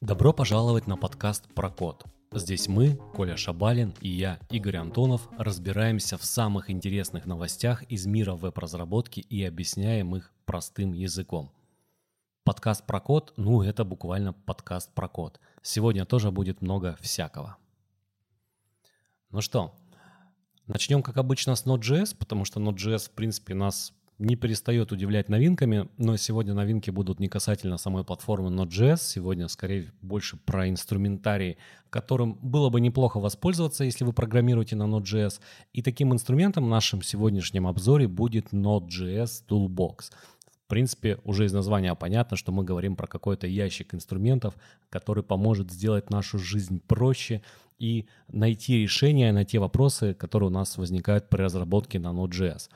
Добро пожаловать на подкаст про код. Здесь мы, Коля Шабалин и я, Игорь Антонов, разбираемся в самых интересных новостях из мира веб-разработки и объясняем их простым языком. Подкаст про код, ну это буквально подкаст про код. Сегодня тоже будет много всякого. Ну что, начнем как обычно с Node.js, потому что Node.js в принципе нас не перестает удивлять новинками, но сегодня новинки будут не касательно самой платформы Node.js, сегодня скорее больше про инструментарий, которым было бы неплохо воспользоваться, если вы программируете на Node.js. И таким инструментом в нашем сегодняшнем обзоре будет Node.js Toolbox. В принципе, уже из названия понятно, что мы говорим про какой-то ящик инструментов, который поможет сделать нашу жизнь проще и найти решения на те вопросы, которые у нас возникают при разработке на Node.js.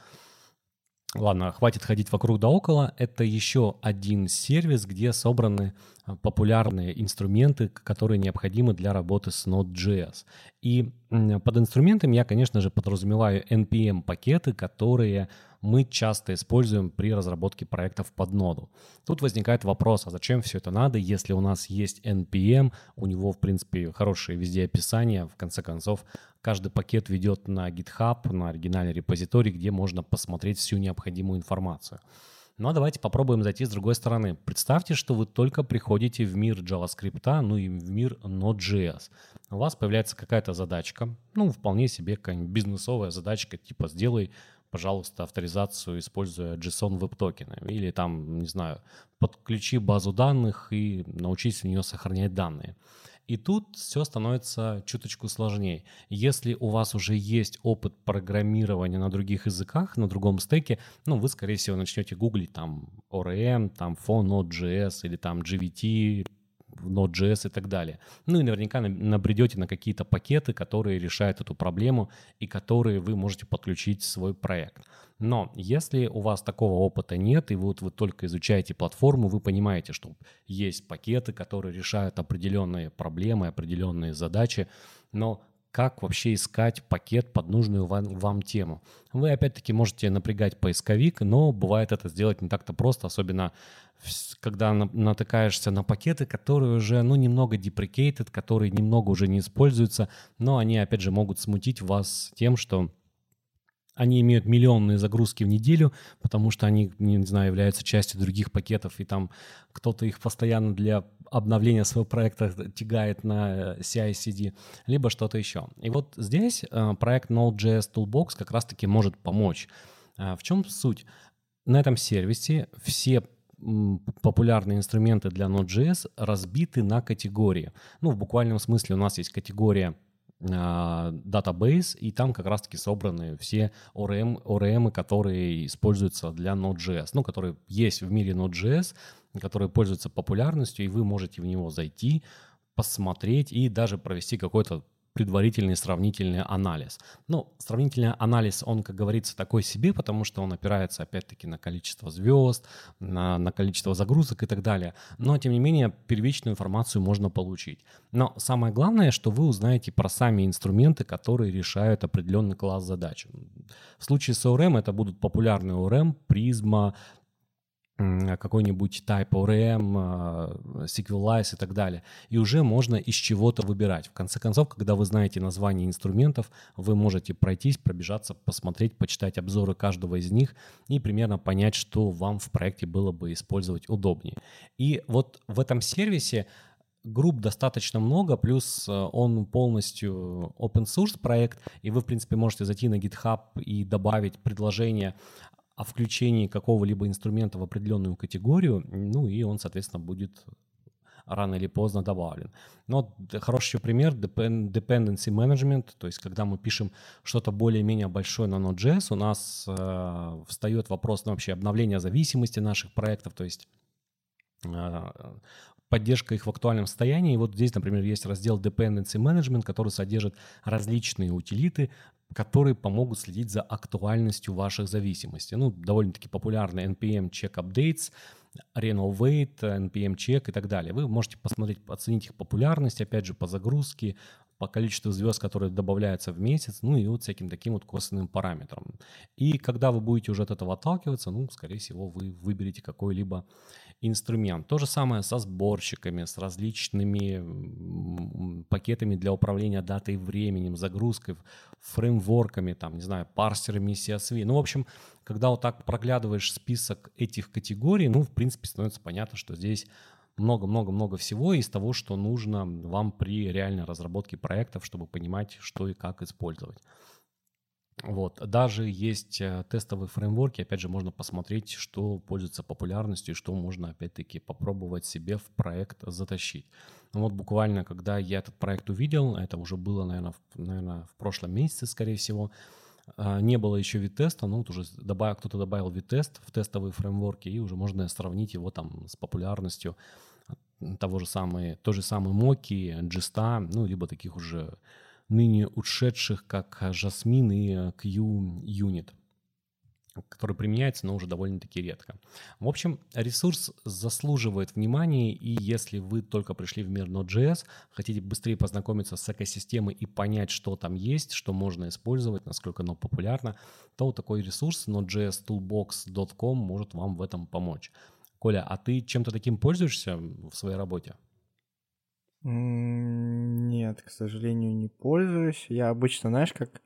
Ладно, хватит ходить вокруг да около. Это еще один сервис, где собраны а, популярные инструменты, которые необходимы для работы с Node.js. И под инструментами я, конечно же, подразумеваю NPM-пакеты, которые мы часто используем при разработке проектов под ноду. Тут возникает вопрос, а зачем все это надо, если у нас есть NPM, у него, в принципе, хорошее везде описание, в конце концов, каждый пакет ведет на GitHub, на оригинальный репозиторий, где можно посмотреть всю необходимую информацию. Но ну, а давайте попробуем зайти с другой стороны. Представьте, что вы только приходите в мир JavaScript, ну и в мир Node.js. У вас появляется какая-то задачка, ну, вполне себе какая-нибудь бизнесовая задачка, типа сделай пожалуйста, авторизацию, используя JSON веб-токены. Или там, не знаю, подключи базу данных и научись в нее сохранять данные. И тут все становится чуточку сложнее. Если у вас уже есть опыт программирования на других языках, на другом стеке, ну, вы, скорее всего, начнете гуглить там ORM, там Phone Node.js или там GVT, Node.js и так далее. Ну и наверняка набредете на какие-то пакеты, которые решают эту проблему и которые вы можете подключить в свой проект. Но если у вас такого опыта нет, и вот вы только изучаете платформу, вы понимаете, что есть пакеты, которые решают определенные проблемы, определенные задачи, но как вообще искать пакет под нужную вам, вам тему. Вы опять-таки можете напрягать поисковик, но бывает это сделать не так-то просто, особенно когда натыкаешься на пакеты, которые уже, ну, немного deprecated, которые немного уже не используются, но они, опять же, могут смутить вас тем, что они имеют миллионные загрузки в неделю, потому что они, не знаю, являются частью других пакетов, и там кто-то их постоянно для обновления своего проекта тягает на CI-CD, либо что-то еще. И вот здесь э, проект Node.js Toolbox как раз-таки может помочь. Э, в чем суть? На этом сервисе все популярные инструменты для Node.js разбиты на категории. Ну, в буквальном смысле у нас есть категория датабейс, и там как раз-таки собраны все ORM, ORM, которые используются для Node.js, ну, которые есть в мире Node.js, которые пользуются популярностью, и вы можете в него зайти, посмотреть и даже провести какой-то предварительный сравнительный анализ. Ну, сравнительный анализ, он, как говорится, такой себе, потому что он опирается, опять-таки, на количество звезд, на, на количество загрузок и так далее. Но, тем не менее, первичную информацию можно получить. Но самое главное, что вы узнаете про сами инструменты, которые решают определенный класс задач. В случае с ORM это будут популярные ORM, Prisma, какой-нибудь Type ORM, а, SQLize и так далее. И уже можно из чего-то выбирать. В конце концов, когда вы знаете название инструментов, вы можете пройтись, пробежаться, посмотреть, почитать обзоры каждого из них и примерно понять, что вам в проекте было бы использовать удобнее. И вот в этом сервисе групп достаточно много, плюс э, он полностью open source проект, и вы, в принципе, можете зайти на GitHub и добавить предложение о включении какого-либо инструмента в определенную категорию, ну и он, соответственно, будет рано или поздно добавлен. Но хороший пример dependency management, то есть когда мы пишем что-то более-менее большое на Node.js, у нас э, встает вопрос ну, вообще обновления зависимости наших проектов, то есть э, поддержка их в актуальном состоянии. И вот здесь, например, есть раздел Dependency Management, который содержит различные утилиты, которые помогут следить за актуальностью ваших зависимостей. Ну, довольно-таки популярны NPM Check Updates, Renovate, NPM Check и так далее. Вы можете посмотреть, оценить их популярность, опять же, по загрузке, по количеству звезд, которые добавляются в месяц, ну и вот всяким таким вот косвенным параметрам. И когда вы будете уже от этого отталкиваться, ну, скорее всего, вы выберете какой-либо инструмент. То же самое со сборщиками, с различными пакетами для управления датой и временем, загрузкой, фреймворками, там, не знаю, парсерами CSV. Ну, в общем, когда вот так проглядываешь список этих категорий, ну, в принципе, становится понятно, что здесь много-много-много всего из того, что нужно вам при реальной разработке проектов, чтобы понимать, что и как использовать. Вот. Даже есть э, тестовые фреймворки, опять же, можно посмотреть, что пользуется популярностью что можно, опять-таки, попробовать себе в проект затащить. Ну вот буквально, когда я этот проект увидел, это уже было, наверное, в, наверное, в прошлом месяце, скорее всего, а, не было еще вид-теста, ну вот уже добавил, кто-то добавил вид-тест в тестовые фреймворки, и уже можно сравнить его там с популярностью того же самой, той же самой Моки, Джиста, ну, либо таких уже ныне ушедших, как Jasmine и Q-Unit который применяется, но уже довольно-таки редко. В общем, ресурс заслуживает внимания, и если вы только пришли в мир Node.js, хотите быстрее познакомиться с экосистемой и понять, что там есть, что можно использовать, насколько оно популярно, то такой ресурс node.jstoolbox.com может вам в этом помочь. Коля, а ты чем-то таким пользуешься в своей работе? Нет, к сожалению, не пользуюсь. Я обычно, знаешь, как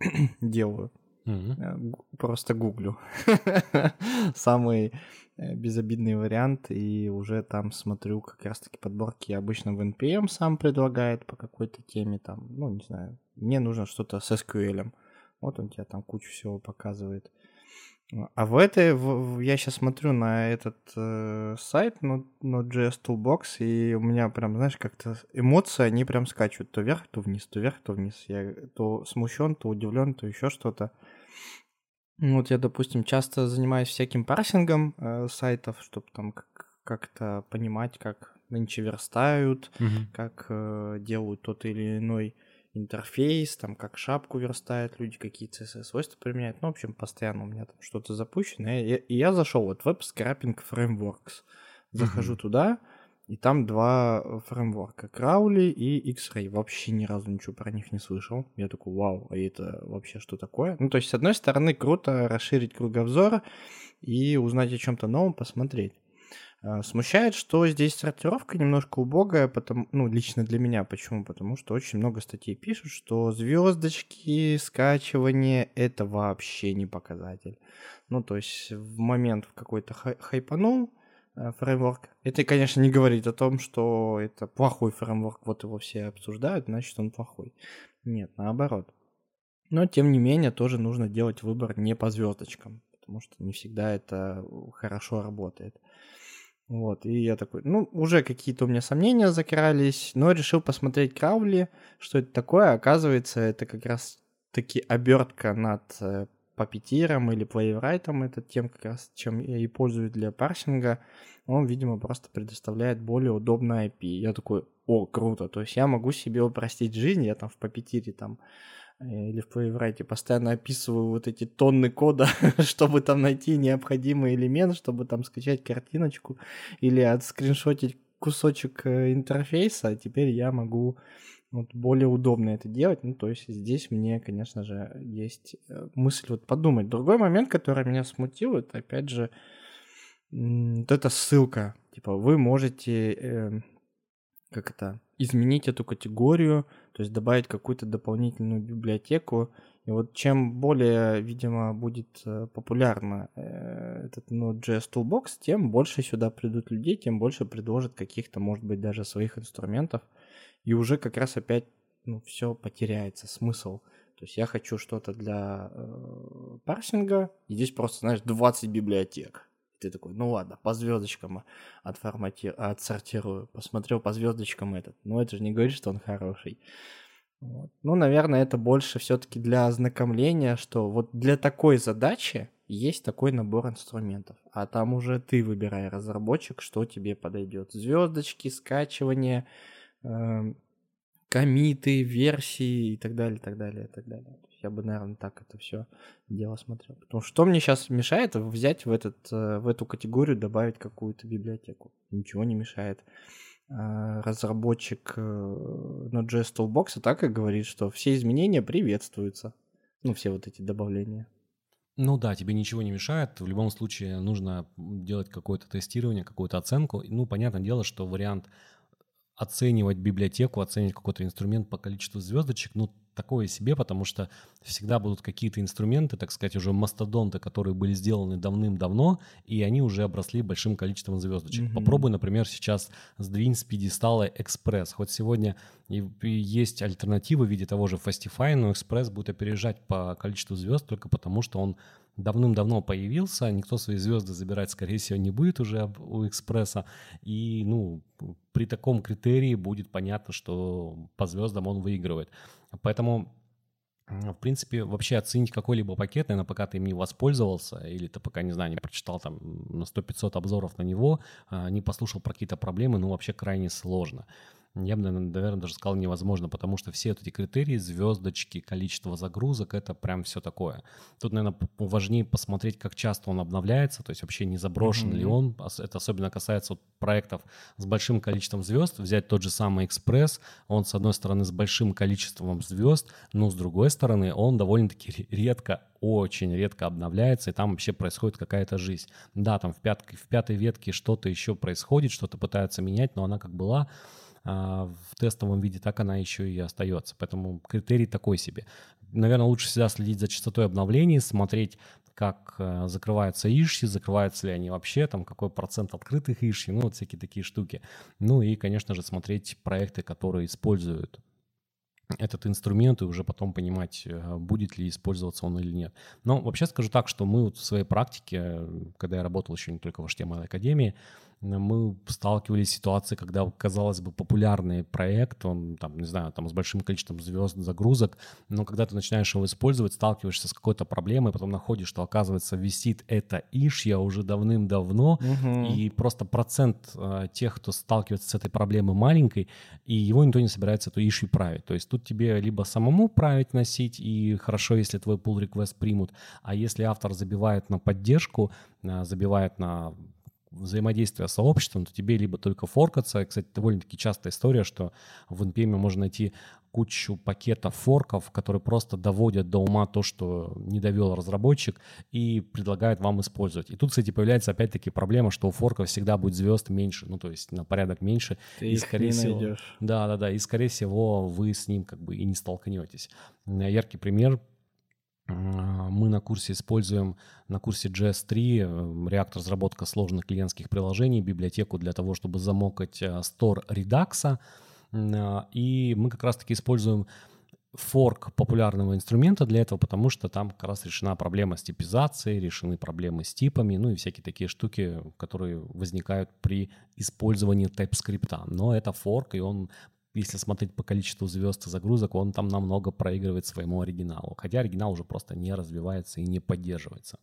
делаю? Mm-hmm. Просто гуглю. Самый э, безобидный вариант, и уже там смотрю как раз-таки подборки обычно в NPM сам предлагает по какой-то теме, там, ну, не знаю, мне нужно что-то с SQL. Вот он тебе там кучу всего показывает. А в этой, в, я сейчас смотрю на этот э, сайт, на Node.js Toolbox, и у меня прям, знаешь, как-то эмоции, они прям скачут то вверх, то вниз, то вверх, то вниз. Я то смущен, то удивлен, то еще что-то. Вот я, допустим, часто занимаюсь всяким парсингом э, сайтов, чтобы там как-то понимать, как нынче верстают, mm-hmm. как э, делают тот или иной интерфейс, там как шапку верстают люди, какие CSS-свойства применяют. Ну, в общем, постоянно у меня там что-то запущено. И, и я зашел вот Web Scrapping Frameworks. Захожу mm-hmm. туда, и там два фреймворка, Crowley и X-Ray. Вообще ни разу ничего про них не слышал. Я такой, вау, а это вообще что такое? Ну, то есть, с одной стороны, круто расширить кругозор и узнать о чем-то новом, посмотреть. А, смущает, что здесь сортировка немножко убогая, потому, ну, лично для меня. Почему? Потому что очень много статей пишут, что звездочки, скачивание — это вообще не показатель. Ну, то есть в момент какой-то хай хайпанул э, фреймворк. Это, конечно, не говорит о том, что это плохой фреймворк, вот его все обсуждают, значит, он плохой. Нет, наоборот. Но, тем не менее, тоже нужно делать выбор не по звездочкам, потому что не всегда это хорошо работает. Вот, и я такой, ну, уже какие-то у меня сомнения закрались, но решил посмотреть Краули, что это такое. Оказывается, это как раз таки обертка над э, Puppeteer или Playwright, это тем как раз, чем я и пользуюсь для парсинга. Он, видимо, просто предоставляет более удобное IP. Я такой, о, круто, то есть я могу себе упростить жизнь, я там в Puppeteer там Э, или в Playwright постоянно описываю вот эти тонны кода, чтобы там найти необходимый элемент, чтобы там скачать картиночку или отскриншотить кусочек э, интерфейса, а теперь я могу вот более удобно это делать. Ну, то есть здесь мне, конечно же, есть э, мысль вот подумать. Другой момент, который меня смутил, это опять же вот эта ссылка. Типа вы можете, э, как это, изменить эту категорию, то есть добавить какую-то дополнительную библиотеку. И вот чем более, видимо, будет э, популярно э, этот Node.js Toolbox, тем больше сюда придут людей, тем больше предложат каких-то, может быть, даже своих инструментов. И уже как раз опять ну, все потеряется, смысл. То есть я хочу что-то для э, парсинга, и здесь просто, знаешь, 20 библиотек. Ты такой, ну ладно, по звездочкам отформати... отсортирую. Посмотрел по звездочкам этот. Ну это же не говорит, что он хороший. Вот. Ну, наверное, это больше все-таки для ознакомления, что вот для такой задачи есть такой набор инструментов. А там уже ты выбирай, разработчик, что тебе подойдет. Звездочки, скачивание, э, комиты, версии и так далее, так далее, так далее. Я бы, наверное, так это все дело смотрел. Потому что что мне сейчас мешает взять в, этот, э, в эту категорию, добавить какую-то библиотеку? Ничего не мешает. а, разработчик э, Node.js Toolbox так и говорит, что все изменения приветствуются. Ну, все вот эти добавления. Ну да, тебе ничего не мешает. В любом случае нужно делать какое-то тестирование, какую-то оценку. Ну, понятное дело, что вариант оценивать библиотеку, оценивать какой-то инструмент по количеству звездочек, ну, такое себе, потому что всегда будут какие-то инструменты, так сказать, уже мастодонты, которые были сделаны давным-давно, и они уже обросли большим количеством звездочек. Mm-hmm. Попробуй, например, сейчас сдвинь с пьедестала Express. Хоть сегодня и есть альтернативы в виде того же Fastify, но Express будет опережать по количеству звезд только потому, что он давным-давно появился, никто свои звезды забирать, скорее всего, не будет уже у Экспресса, и, ну, при таком критерии будет понятно, что по звездам он выигрывает. Поэтому в принципе, вообще оценить какой-либо пакет, наверное, пока ты им не воспользовался, или ты пока, не знаю, не прочитал там на 100-500 обзоров на него, а, не послушал про какие-то проблемы, ну, вообще крайне сложно я бы, наверное, даже сказал невозможно, потому что все эти критерии, звездочки, количество загрузок, это прям все такое. Тут, наверное, важнее посмотреть, как часто он обновляется, то есть вообще не заброшен mm-hmm. ли он. Это особенно касается вот проектов с большим количеством звезд. Взять тот же самый Экспресс, он, с одной стороны, с большим количеством звезд, но с другой стороны, он довольно-таки редко очень редко обновляется, и там вообще происходит какая-то жизнь. Да, там в, пят... в пятой ветке что-то еще происходит, что-то пытаются менять, но она как была, в тестовом виде, так она еще и остается. Поэтому критерий такой себе. Наверное, лучше всегда следить за частотой обновлений, смотреть, как э, закрываются иши, закрываются ли они вообще, там какой процент открытых иши, ну вот всякие такие штуки. Ну и, конечно же, смотреть проекты, которые используют этот инструмент и уже потом понимать, э, будет ли использоваться он или нет. Но вообще скажу так, что мы вот в своей практике, когда я работал еще не только в HTML Академии, мы сталкивались с ситуацией, когда, казалось бы, популярный проект, он, там, не знаю, там с большим количеством звезд, загрузок, но когда ты начинаешь его использовать, сталкиваешься с какой-то проблемой, потом находишь, что, оказывается, висит это ишья уже давным-давно, угу. и просто процент э, тех, кто сталкивается с этой проблемой маленький, и его никто не собирается эту ишью править. То есть тут тебе либо самому править, носить, и хорошо, если твой pull request примут, а если автор забивает на поддержку, э, забивает на взаимодействия с сообществом, то тебе либо только форкаться. Кстати, довольно-таки частая история, что в NPM можно найти кучу пакетов форков, которые просто доводят до ума то, что не довел разработчик, и предлагают вам использовать. И тут, кстати, появляется опять-таки проблема, что у форков всегда будет звезд меньше, ну, то есть на порядок меньше. Ты и, их скорее не всего, найдешь. Да, да, да. И, скорее всего, вы с ним как бы и не столкнетесь. Яркий пример мы на курсе используем, на курсе JS3, э, реактор разработка сложных клиентских приложений, библиотеку для того, чтобы замокать э, Store Redux. А, и мы как раз-таки используем форк популярного инструмента для этого, потому что там как раз решена проблема с типизацией, решены проблемы с типами, ну и всякие такие штуки, которые возникают при использовании TypeScript. Но это форк, и он если смотреть по количеству звезд и загрузок, он там намного проигрывает своему оригиналу. Хотя оригинал уже просто не развивается и не поддерживается.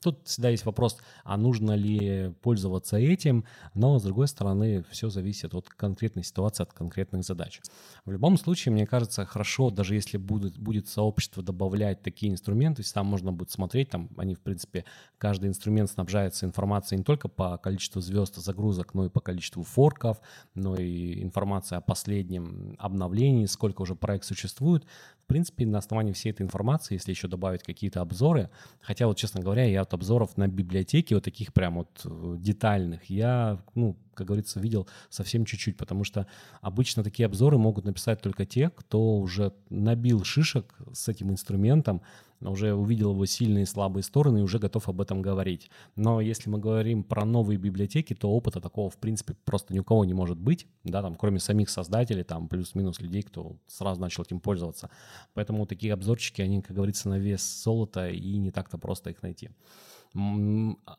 Тут всегда есть вопрос, а нужно ли пользоваться этим, но с другой стороны, все зависит от конкретной ситуации, от конкретных задач. В любом случае, мне кажется, хорошо, даже если будет, будет сообщество добавлять такие инструменты, там можно будет смотреть, там они, в принципе, каждый инструмент снабжается информацией не только по количеству звезд и загрузок, но и по количеству форков, но и информация о последнем обновлении, сколько уже проект существует. В принципе, на основании всей этой информации, если еще добавить какие-то обзоры, хотя вот, честно говоря, я от обзоров на библиотеки, вот таких прям вот э, детальных, я, ну, как говорится, видел совсем чуть-чуть, потому что обычно такие обзоры могут написать только те, кто уже набил шишек с этим инструментом, уже увидел его сильные и слабые стороны и уже готов об этом говорить. Но если мы говорим про новые библиотеки, то опыта такого, в принципе, просто ни у кого не может быть, да, там, кроме самих создателей, там, плюс-минус людей, кто сразу начал этим пользоваться. Поэтому такие обзорчики, они, как говорится, на вес золота, и не так-то просто их найти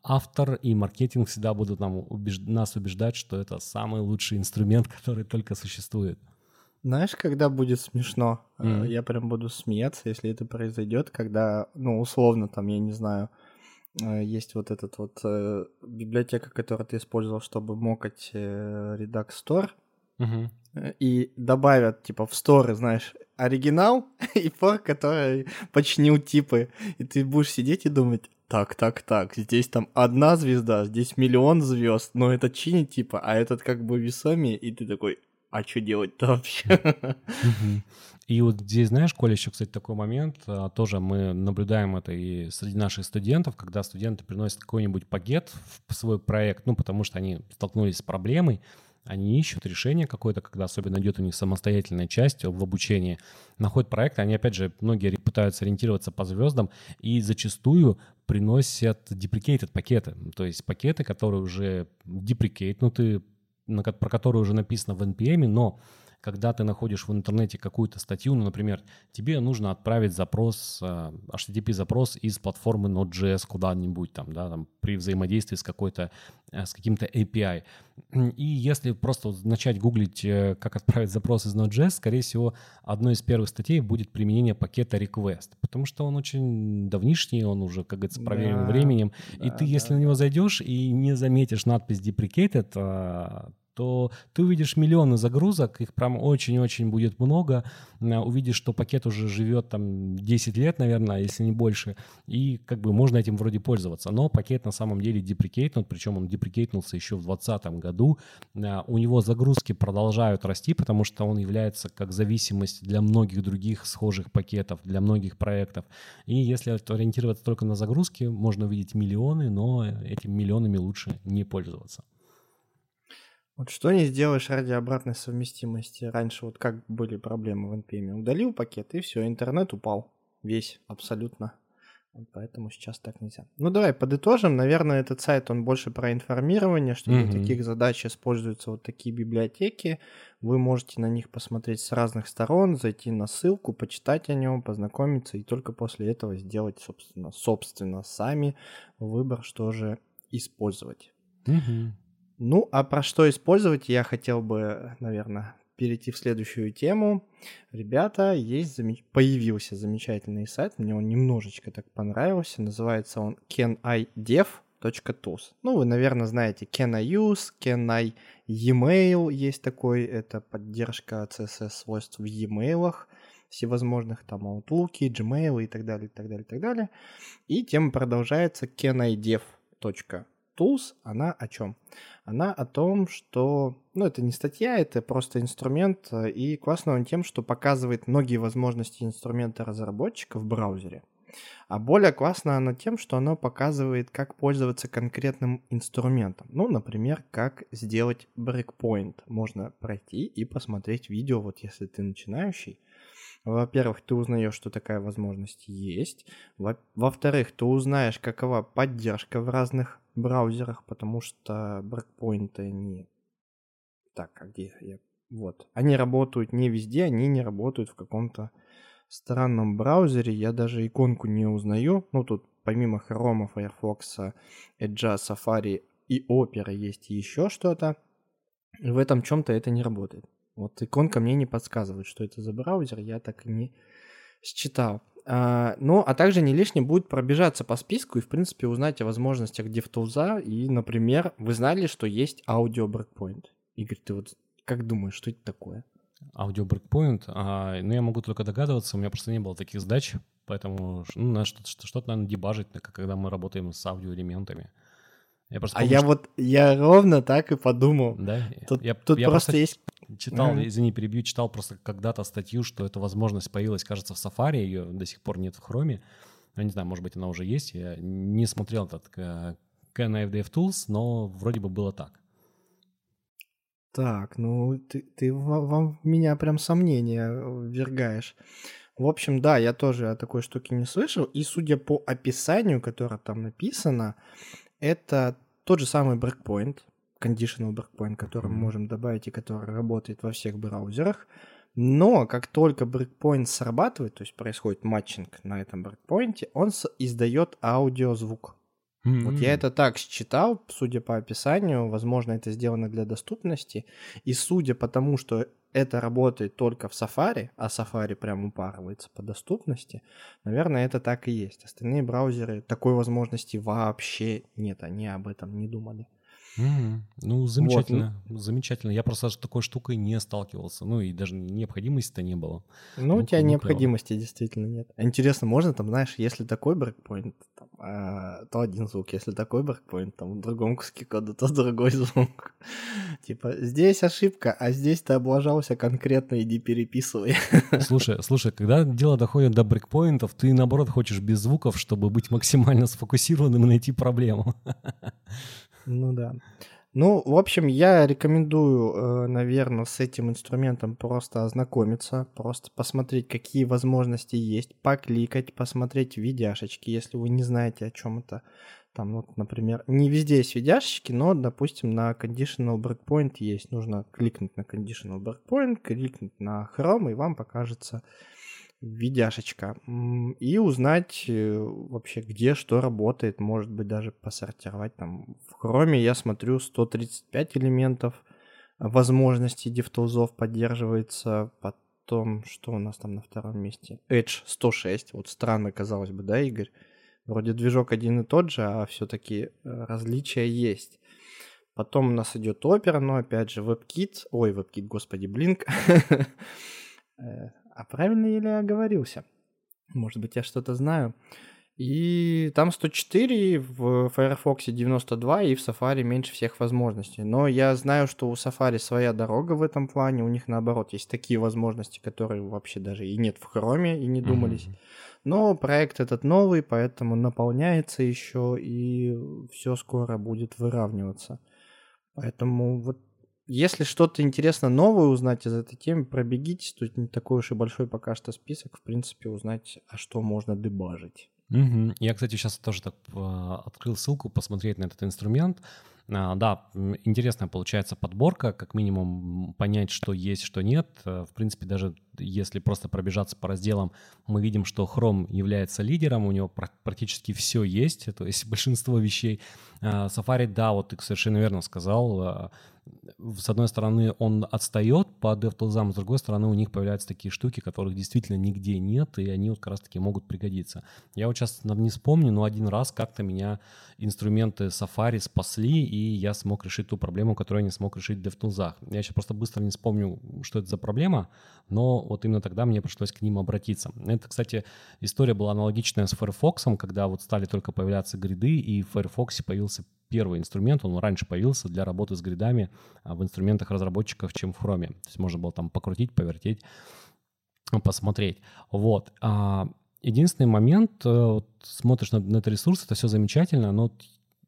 автор и маркетинг всегда будут нам убеж... нас убеждать, что это самый лучший инструмент, который только существует. Знаешь, когда будет смешно? Mm-hmm. Я прям буду смеяться, если это произойдет, когда, ну, условно, там, я не знаю, э, есть вот этот вот э, библиотека, которую ты использовал, чтобы мокать Redux Store, mm-hmm. и добавят, типа, в Store, знаешь, оригинал и фор, который починил типы, и ты будешь сидеть и думать, так, так, так, здесь там одна звезда, здесь миллион звезд, но это чинит типа, а этот как бы весомее, и ты такой, а что делать-то вообще? И вот здесь, знаешь, Коля, еще, кстати, такой момент, а, тоже мы наблюдаем это и среди наших студентов, когда студенты приносят какой-нибудь пакет в свой проект, ну, потому что они столкнулись с проблемой, они ищут решение какое-то, когда особенно идет у них самостоятельная часть в обучении, находят проект, они, опять же, многие пытаются ориентироваться по звездам и зачастую приносят deprecated пакеты, то есть пакеты, которые уже деприкейтнуты, про которые уже написано в NPM, но когда ты находишь в интернете какую-то статью, ну, например, тебе нужно отправить запрос, э, HTTP-запрос из платформы Node.js куда-нибудь там, да, там, при взаимодействии с какой-то, э, с каким-то API. И если просто начать гуглить, э, как отправить запрос из Node.js, скорее всего, одной из первых статей будет применение пакета request, потому что он очень давнишний, он уже, как говорится, проверен да, временем. Да, и ты, да, если да. на него зайдешь и не заметишь надпись deprecated, то ты увидишь миллионы загрузок, их прям очень-очень будет много, э, увидишь, что пакет уже живет там 10 лет, наверное, если не больше, и как бы можно этим вроде пользоваться. Но пакет на самом деле деприкейтнут, причем он деприкейтнулся еще в 2020 году. Э, у него загрузки продолжают расти, потому что он является как зависимость для многих других схожих пакетов, для многих проектов. И если ориентироваться только на загрузки, можно увидеть миллионы, но этими миллионами лучше не пользоваться. Вот что не сделаешь ради обратной совместимости. Раньше вот как были проблемы в NPM. Удалил пакет, и все, интернет упал. Весь, абсолютно. Поэтому сейчас так нельзя. Ну давай подытожим. Наверное, этот сайт, он больше про информирование, что mm-hmm. для таких задач используются вот такие библиотеки. Вы можете на них посмотреть с разных сторон, зайти на ссылку, почитать о нем, познакомиться и только после этого сделать, собственно, собственно, сами выбор, что же использовать. Mm-hmm. Ну, а про что использовать, я хотел бы, наверное, перейти в следующую тему. Ребята, есть замеч... появился замечательный сайт, мне он немножечко так понравился, называется он canidev.tools. Ну, вы, наверное, знаете Can I Use, Can I Email есть такой, это поддержка CSS-свойств в e-mail, всевозможных там Outlook, Gmail и так далее, и так далее, и так далее. И тема продолжается canidev.tools Tools, она о чем? Она о том, что, ну, это не статья, это просто инструмент, э, и классно он тем, что показывает многие возможности инструмента разработчика в браузере. А более классно она тем, что оно показывает, как пользоваться конкретным инструментом. Ну, например, как сделать брейкпоинт. Можно пройти и посмотреть видео, вот если ты начинающий. Во-первых, ты узнаешь, что такая возможность есть. Во-вторых, ты узнаешь, какова поддержка в разных браузерах, потому что брекпоинты они... Так, а где я? Вот. Они работают не везде, они не работают в каком-то странном браузере. Я даже иконку не узнаю. Ну, тут помимо Chrome, Firefox, Edge, Safari и Opera есть еще что-то. В этом чем-то это не работает. Вот иконка мне не подсказывает, что это за браузер, я так и не считал. А, ну, а также не лишним будет пробежаться по списку и, в принципе, узнать о возможностях DevTools. И, например, вы знали, что есть аудио breakpoint. Игорь, ты вот как думаешь, что это такое? Аудио breakpoint? А, ну, я могу только догадываться, у меня просто не было таких задач, поэтому ну, что-то, что-то, наверное, дебажить, когда мы работаем с аудиоэлементами. Я просто а помню, а я что... вот, я ровно так и подумал. Да? Тут, я, тут я просто, просто есть... Читал, mm-hmm. извини, перебью, читал просто когда-то статью, что эта возможность появилась, кажется, в Safari, ее до сих пор нет в Chrome. Я не знаю, может быть, она уже есть. Я не смотрел этот uh, KNFDF Tools, но вроде бы было так. Так, ну ты, ты вам меня прям сомнения ввергаешь. В общем, да, я тоже о такой штуке не слышал. И судя по описанию, которое там написано, это тот же самый breakpoint, conditional breakpoint, который мы можем добавить и который работает во всех браузерах. Но как только breakpoint срабатывает, то есть происходит матчинг на этом breakpoint, он издает аудиозвук. Mm-hmm. Вот я это так считал, судя по описанию, возможно, это сделано для доступности. И судя по тому, что это работает только в Safari, а Safari прям упарывается по доступности, наверное, это так и есть. Остальные браузеры такой возможности вообще нет, они об этом не думали. Mm-hmm. Ну, замечательно, вот. замечательно. Я просто с такой штукой не сталкивался. Ну, и даже необходимости-то не было. Ну, ну у тебя необходимости клево. действительно нет. Интересно, можно там, знаешь, если такой брейкпоинт, там, а, то один звук, если такой брейкпоинт, там в другом куске кода, то другой звук. типа, здесь ошибка, а здесь ты облажался конкретно, иди переписывай. слушай, слушай, когда дело доходит до брейкпоинтов, ты наоборот хочешь без звуков, чтобы быть максимально сфокусированным и найти проблему. Ну да. Ну, в общем, я рекомендую, э, наверное, с этим инструментом просто ознакомиться, просто посмотреть, какие возможности есть, покликать, посмотреть видяшечки, если вы не знаете, о чем это. Там, вот, например, не везде есть видяшечки, но, допустим, на Conditional Breakpoint есть. Нужно кликнуть на Conditional Breakpoint, кликнуть на Chrome, и вам покажется видяшечка. И узнать э, вообще, где что работает, может быть, даже посортировать там. В Chrome я смотрю 135 элементов, возможностей DevTools поддерживается, потом, что у нас там на втором месте? Edge 106, вот странно казалось бы, да, Игорь? Вроде движок один и тот же, а все-таки э, различия есть. Потом у нас идет Opera, но опять же WebKit, ой, WebKit, господи, Blink. А правильно ли я оговорился? Может быть, я что-то знаю. И там 104, в Firefox 92 и в Safari меньше всех возможностей. Но я знаю, что у Safari своя дорога в этом плане. У них наоборот есть такие возможности, которые вообще даже и нет в Chrome и не думались. Mm-hmm. Но проект этот новый, поэтому наполняется еще и все скоро будет выравниваться. Поэтому вот если что-то интересно новое узнать из этой темы, пробегитесь. Тут не такой уж и большой пока что список. В принципе, узнать, а что можно дебажить. Угу. Я, кстати, сейчас тоже так э, открыл ссылку посмотреть на этот инструмент. А, да, интересная получается подборка, как минимум понять, что есть, что нет. Э, в принципе, даже если просто пробежаться по разделам, мы видим, что Chrome является лидером, у него практически все есть, то есть большинство вещей. А, Safari, да, вот ты совершенно верно сказал, а, с одной стороны, он отстает по DevTools, с другой стороны, у них появляются такие штуки, которых действительно нигде нет, и они вот как раз-таки могут пригодиться. Я вот сейчас не вспомню, но один раз как-то меня инструменты Safari спасли, и я смог решить ту проблему, которую я не смог решить в DevTools. Я сейчас просто быстро не вспомню, что это за проблема, но вот именно тогда мне пришлось к ним обратиться. Это, кстати, история была аналогичная с Firefox, когда вот стали только появляться гриды, и в Firefox появился первый инструмент, он раньше появился для работы с гридами а, в инструментах разработчиков, чем в Chrome. То есть можно было там покрутить, повертеть, посмотреть. Вот. А, единственный момент, э, вот, смотришь на, на этот ресурс, это все замечательно, но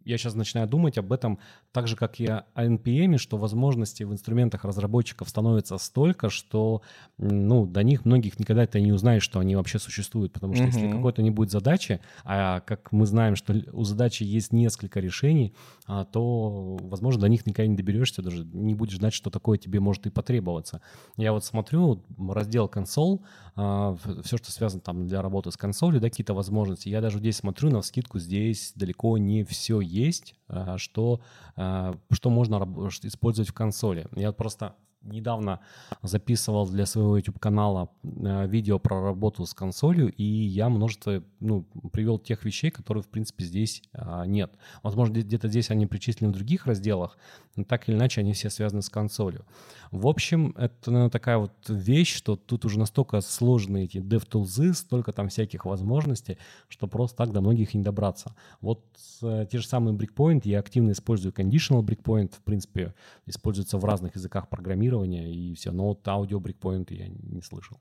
я сейчас начинаю думать об этом так же, как и о NPM, что возможностей в инструментах разработчиков становится столько, что ну, до них многих никогда ты не узнаешь, что они вообще существуют. Потому что uh-huh. если какой-то не будет задачи, а как мы знаем, что у задачи есть несколько решений, то, возможно, до них никогда не доберешься, даже не будешь знать, что такое тебе может и потребоваться. Я вот смотрю раздел консоль, а, все, что связано там для работы с консолью, да, какие-то возможности. Я даже здесь смотрю на скидку, здесь далеко не все есть, а, что, а, что можно использовать в консоли. Я просто недавно записывал для своего YouTube-канала э, видео про работу с консолью, и я множество, ну, привел тех вещей, которые, в принципе, здесь а, нет. Возможно, где-то здесь они причислены в других разделах, но так или иначе они все связаны с консолью. В общем, это наверное, такая вот вещь, что тут уже настолько сложные эти DevTools, столько там всяких возможностей, что просто так до многих не добраться. Вот э, те же самые breakpoint, я активно использую conditional breakpoint, в принципе, используется в разных языках программирования, программирования и все. Но вот аудио брейкпоинты я не слышал.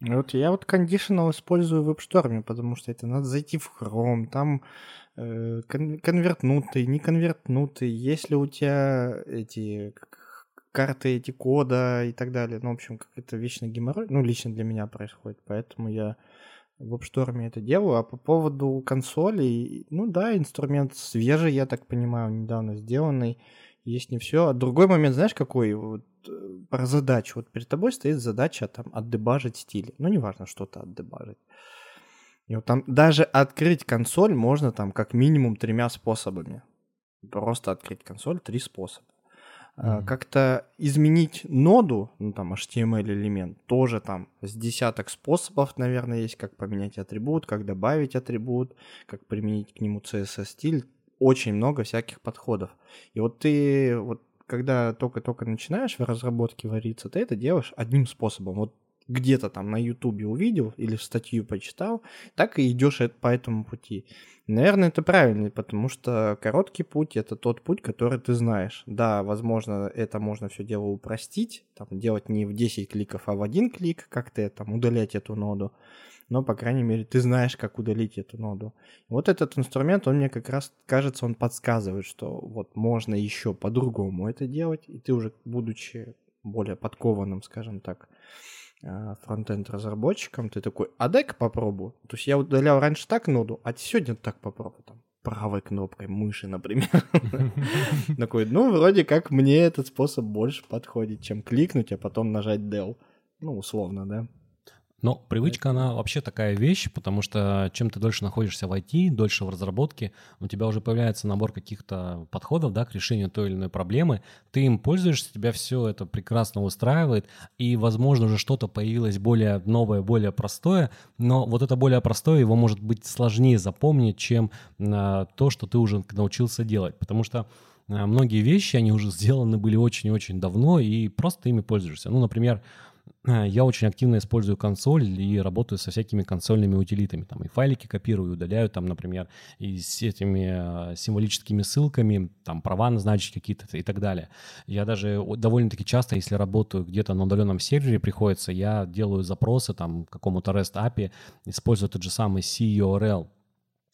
Вот я вот conditional использую в WebStorm, потому что это надо зайти в Chrome, там э, кон- конвертнутый, не конвертнутый, если у тебя эти карты эти кода и так далее. Ну, в общем, как это вечно геморрой, ну, лично для меня происходит, поэтому я в WebStorm это делаю. А по поводу консолей, ну да, инструмент свежий, я так понимаю, недавно сделанный есть не все. А другой момент, знаешь, какой? Вот, э, про задачу. Вот перед тобой стоит задача там отдебажить стили. Ну, неважно, что-то отдебажить. И вот там даже открыть консоль можно там как минимум тремя способами. Просто открыть консоль три способа. Mm-hmm. Как-то изменить ноду, ну там HTML элемент, тоже там с десяток способов, наверное, есть, как поменять атрибут, как добавить атрибут, как применить к нему CSS стиль очень много всяких подходов. И вот ты вот когда только-только начинаешь в разработке вариться, ты это делаешь одним способом. Вот где-то там на Ютубе увидел или статью почитал, так и идешь по этому пути. Наверное, это правильно, потому что короткий путь это тот путь, который ты знаешь. Да, возможно, это можно все дело упростить, там, делать не в 10 кликов, а в один клик, как-то там удалять эту ноду. Но, по крайней мере, ты знаешь, как удалить эту ноду. Вот этот инструмент, он мне как раз кажется, он подсказывает, что вот можно еще по-другому это делать, и ты уже, будучи более подкованным, скажем так, а, фронтенд разработчиком, ты такой, а дай-ка попробую. То есть я удалял раньше так ноду, а сегодня так попробую. Там, правой кнопкой мыши, например. Такой, ну, вроде как мне этот способ больше подходит, чем кликнуть, а потом нажать del. Ну, условно, да. Но привычка, она вообще такая вещь, потому что чем ты дольше находишься в IT, дольше в разработке, у тебя уже появляется набор каких-то подходов да, к решению той или иной проблемы, ты им пользуешься, тебя все это прекрасно устраивает, и, возможно, уже что-то появилось более новое, более простое, но вот это более простое, его может быть сложнее запомнить, чем а, то, что ты уже научился делать, потому что а, многие вещи, они уже сделаны были очень-очень давно, и просто ими пользуешься. Ну, например, Э, я очень активно использую консоль и работаю со всякими консольными утилитами. Там и файлики копирую, удаляю, там, например, и с этими э, символическими ссылками, там права назначить какие-то и так далее. Я даже довольно-таки часто, если работаю где-то на удаленном сервере, приходится, я делаю запросы там какому-то REST API, использую тот же самый CURL,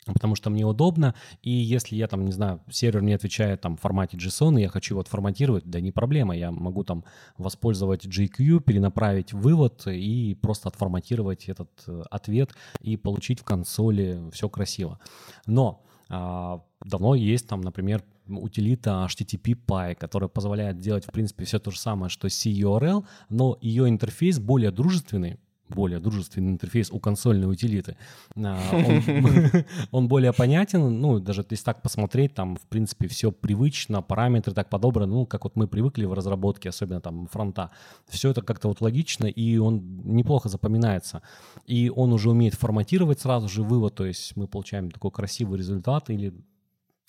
потому что мне удобно, и если я там, не знаю, сервер не отвечает там в формате JSON, и я хочу его отформатировать, да не проблема, я могу там воспользовать JQ, перенаправить вывод и просто отформатировать этот э, ответ и получить в консоли все красиво. Но а, давно есть там, например, утилита HTTP PY, которая позволяет делать, в принципе, все то же самое, что CURL, но ее интерфейс более дружественный, более дружественный интерфейс у консольной утилиты. А, он, более понятен, ну, даже если так посмотреть, там, в принципе, все привычно, параметры так подобраны, ну, как вот мы привыкли в разработке, особенно там фронта. Все это как-то вот логично, и он неплохо запоминается. И он уже умеет форматировать сразу же вывод, то есть мы получаем такой красивый результат или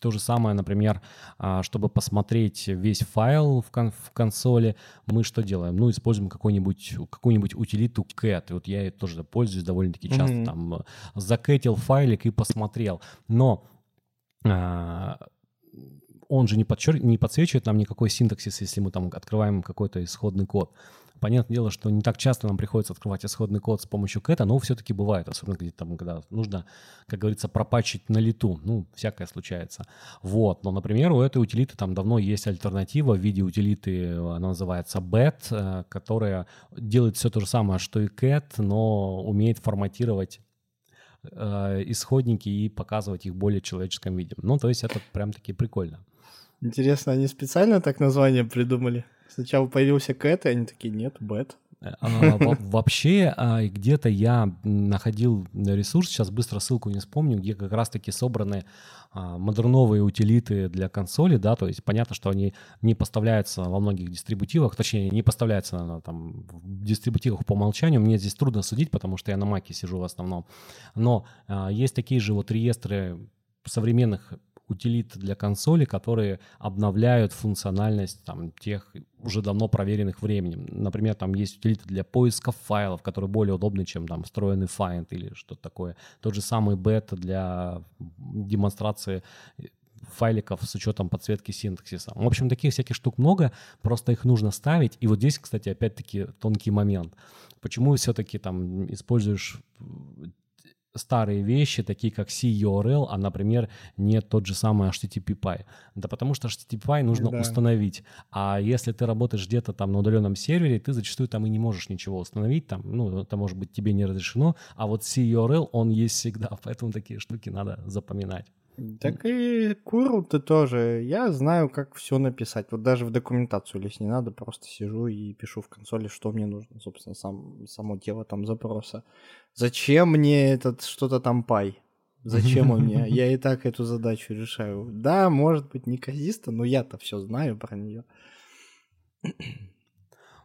то же самое, например, а, чтобы посмотреть весь файл в, кон- в консоли, мы что делаем? Ну, используем какую-нибудь, какую-нибудь утилиту cat. И вот я тоже пользуюсь довольно-таки часто. Mm-hmm. Там закэтил файлик и посмотрел. Но а, он же не, подчер... не подсвечивает нам никакой синтаксис, если мы там открываем какой-то исходный код. Понятное дело, что не так часто нам приходится открывать исходный код с помощью кэта, но все-таки бывает, особенно где там, когда нужно, как говорится, пропачить на лету. Ну, всякое случается. Вот. Но, например, у этой утилиты там давно есть альтернатива в виде утилиты, она называется BET, э, которая делает все то же самое, что и cat, но умеет форматировать э, исходники и показывать их более человеческом виде. Ну, то есть это прям-таки прикольно. Интересно, они специально так название придумали? Сначала появился Кэт, и они такие, нет, Бэт. А, вообще, а, где-то я находил ресурс, сейчас быстро ссылку не вспомню, где как раз-таки собраны а, модерновые утилиты для консоли, да, то есть понятно, что они не поставляются во многих дистрибутивах, точнее, не поставляются там, в дистрибутивах по умолчанию, мне здесь трудно судить, потому что я на маке сижу в основном, но есть такие же вот реестры современных утилит для консоли, которые обновляют функциональность там, тех уже давно проверенных временем. Например, там есть утилиты для поиска файлов, которые более удобны, чем там встроенный find или что-то такое. Тот же самый бета для демонстрации файликов с учетом подсветки синтаксиса. В общем, таких всяких штук много, просто их нужно ставить. И вот здесь, кстати, опять-таки тонкий момент. Почему все-таки там используешь старые вещи, такие как CURL, а, например, не тот же самый HTTP PY. Да потому что HTTP PY нужно да. установить. А если ты работаешь где-то там на удаленном сервере, ты зачастую там и не можешь ничего установить, там, ну, это может быть тебе не разрешено, а вот CURL, он есть всегда, поэтому такие штуки надо запоминать. Так и куру ты тоже. Я знаю, как все написать. Вот даже в документацию лезть не надо, просто сижу и пишу в консоли, что мне нужно, собственно, сам, само дело там запроса. Зачем мне этот что-то там пай? Зачем он мне? Я и так эту задачу решаю. Да, может быть, неказисто, но я-то все знаю про нее.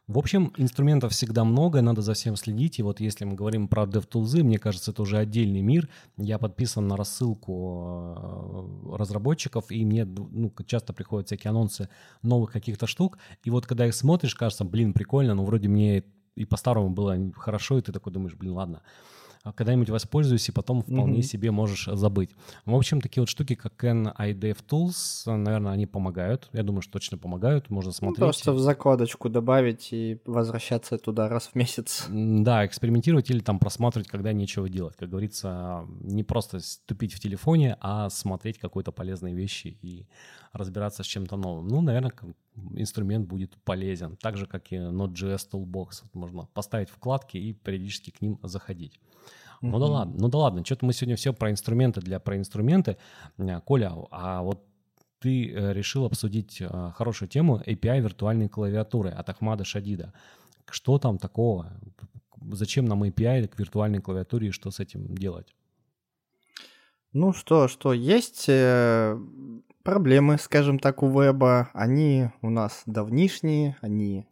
В общем, инструментов всегда много, надо за всем следить. И вот если мы говорим про DevTools, мне кажется, это уже отдельный мир. Я подписан на рассылку э, разработчиков, и мне ну, часто приходят всякие анонсы новых каких-то штук. И вот когда их смотришь, кажется, блин, прикольно, но вроде мне и по-старому было хорошо, и ты такой думаешь, блин, ладно. А когда-нибудь воспользуюсь, и потом вполне mm-hmm. себе можешь забыть. В общем, такие вот штуки, как iDev Tools, наверное, они помогают. Я думаю, что точно помогают, можно ну, смотреть. Ну, просто в закладочку добавить и возвращаться туда раз в месяц. Да, экспериментировать или там просматривать, когда нечего делать. Как говорится, не просто тупить в телефоне, а смотреть какие-то полезные вещи и разбираться с чем-то новым. Ну, наверное, инструмент будет полезен. Так же, как и Node.js Toolbox. Можно поставить вкладки и периодически к ним заходить. Ну mm-hmm. да ладно, ну да ладно, что-то мы сегодня все про инструменты для про инструменты. Э, Коля, а вот ты э, решил обсудить э, хорошую тему API виртуальной клавиатуры от Ахмада Шадида. Что там такого? Зачем нам API к виртуальной клавиатуре и что с этим делать? Ну что, что есть проблемы, скажем так, у веба. Они у нас давнишние, они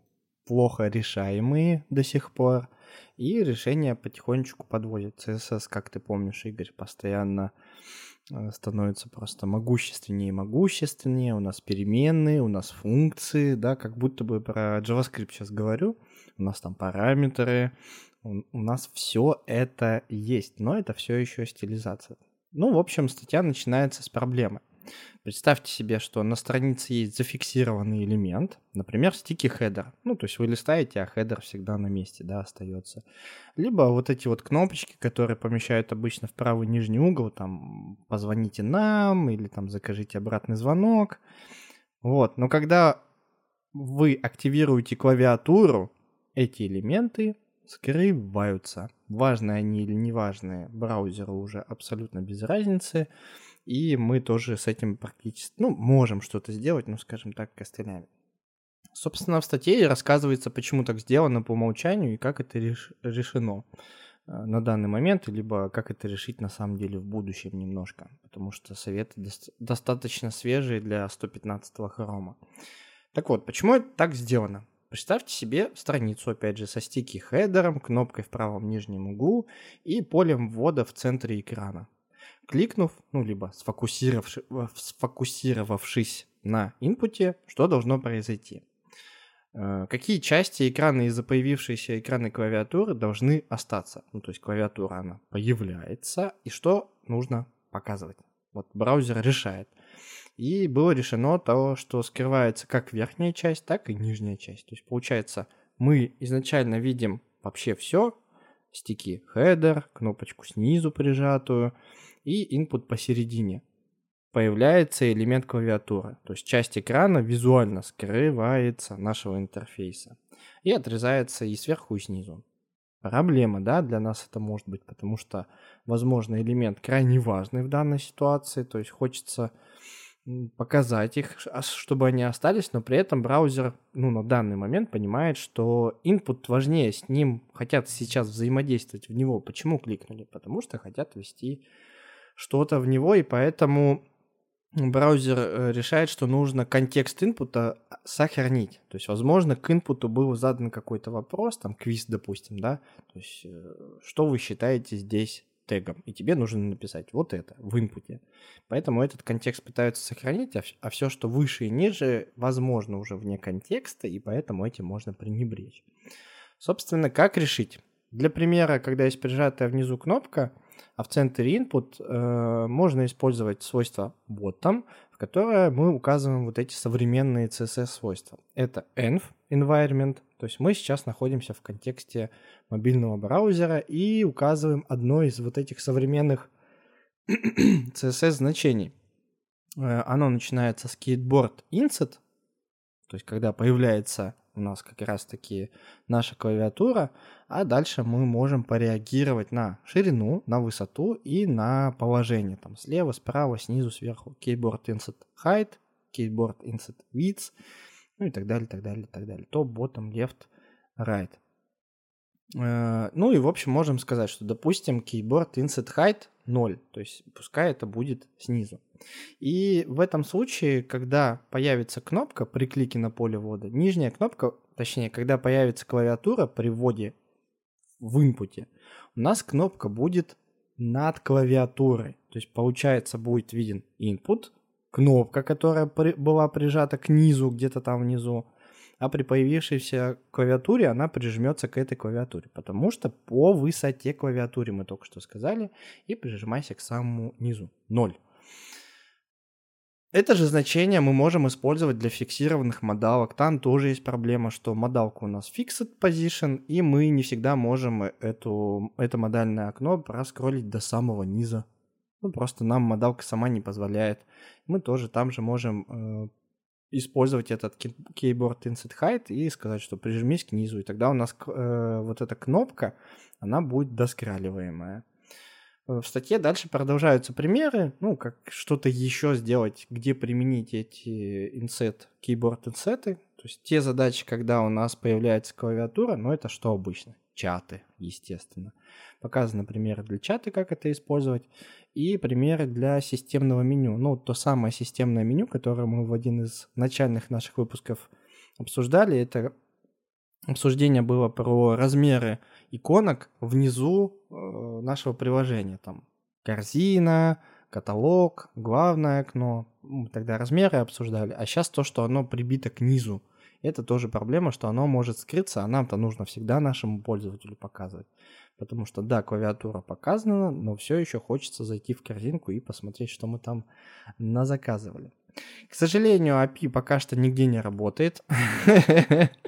плохо решаемые до сих пор. И решение потихонечку подводит. CSS, как ты помнишь, Игорь, постоянно э, становится просто могущественнее и могущественнее. У нас переменные, у нас функции, да, как будто бы про JavaScript сейчас говорю. У нас там параметры, у, у нас все это есть, но это все еще стилизация. Ну, в общем, статья начинается с проблемы. Представьте себе, что на странице есть зафиксированный элемент, например, sticky header. Ну, то есть вы листаете, а header всегда на месте, да, остается. Либо вот эти вот кнопочки, которые помещают обычно в правый нижний угол, там, позвоните нам, или там закажите обратный звонок. Вот, но когда вы активируете клавиатуру, эти элементы скрываются. Важные они или неважные, браузеру уже абсолютно без разницы и мы тоже с этим практически, ну, можем что-то сделать, ну, скажем так, костылями. Собственно, в статье рассказывается, почему так сделано по умолчанию и как это реш- решено э, на данный момент, либо как это решить на самом деле в будущем немножко, потому что советы до- достаточно свежие для 115-го хрома. Так вот, почему это так сделано? Представьте себе страницу, опять же, со стики хедером, кнопкой в правом нижнем углу и полем ввода в центре экрана кликнув, ну, либо сфокусировавши, сфокусировавшись на инпуте, что должно произойти. Э, какие части экрана из-за появившейся экранной клавиатуры должны остаться? Ну, то есть клавиатура, она появляется, и что нужно показывать? Вот браузер решает. И было решено то, что скрывается как верхняя часть, так и нижняя часть. То есть получается, мы изначально видим вообще все, стики header, кнопочку снизу прижатую, и input посередине. Появляется элемент клавиатуры, то есть часть экрана визуально скрывается нашего интерфейса и отрезается и сверху, и снизу. Проблема, да, для нас это может быть, потому что, возможно, элемент крайне важный в данной ситуации, то есть хочется показать их, чтобы они остались, но при этом браузер, ну, на данный момент понимает, что input важнее, с ним хотят сейчас взаимодействовать в него. Почему кликнули? Потому что хотят ввести что-то в него, и поэтому браузер э, решает, что нужно контекст инпута сохранить. То есть, возможно, к инпуту был задан какой-то вопрос, там, квиз, допустим, да, то есть, э, что вы считаете здесь тегом, и тебе нужно написать вот это в инпуте. Поэтому этот контекст пытаются сохранить, а, а все, что выше и ниже, возможно, уже вне контекста, и поэтому этим можно пренебречь. Собственно, как решить? Для примера, когда есть прижатая внизу кнопка – а в центре input э, можно использовать свойство bottom, в которое мы указываем вот эти современные CSS свойства. Это env environment, то есть мы сейчас находимся в контексте мобильного браузера и указываем одно из вот этих современных CSS значений. Э, оно начинается с skateboard inset, то есть когда появляется у нас как раз-таки наша клавиатура, а дальше мы можем пореагировать на ширину, на высоту и на положение, там слева, справа, снизу, сверху. Keyboard Insert Height, Keyboard Insert Width, ну и так далее, так далее, так далее. Топ, bottom, left, right. Э, ну и в общем можем сказать, что допустим keyboard inset height 0, то есть пускай это будет снизу. И в этом случае, когда появится кнопка при клике на поле ввода, нижняя кнопка точнее, когда появится клавиатура при вводе в инпуте, у нас кнопка будет над клавиатурой. То есть, получается, будет виден input, кнопка, которая при, была прижата к низу, где-то там внизу, а при появившейся клавиатуре она прижмется к этой клавиатуре, потому что по высоте клавиатуры мы только что сказали, и прижимайся к самому низу. 0. Это же значение мы можем использовать для фиксированных модалок. Там тоже есть проблема, что модалка у нас fixed position, и мы не всегда можем эту, это модальное окно проскролить до самого низа. Ну, просто нам модалка сама не позволяет. Мы тоже там же можем э, использовать этот keyboard insert height и сказать, что прижмись к низу. И тогда у нас э, вот эта кнопка, она будет доскраливаемая. В статье дальше продолжаются примеры, ну, как что-то еще сделать, где применить эти инсет, keyboard инсеты. То есть те задачи, когда у нас появляется клавиатура, но это что обычно? Чаты, естественно. Показаны примеры для чата, как это использовать, и примеры для системного меню. Ну, то самое системное меню, которое мы в один из начальных наших выпусков обсуждали, это обсуждение было про размеры иконок внизу э, нашего приложения. Там корзина, каталог, главное окно. Мы тогда размеры обсуждали. А сейчас то, что оно прибито к низу. Это тоже проблема, что оно может скрыться, а нам-то нужно всегда нашему пользователю показывать. Потому что, да, клавиатура показана, но все еще хочется зайти в корзинку и посмотреть, что мы там назаказывали. К сожалению, API пока что нигде не работает.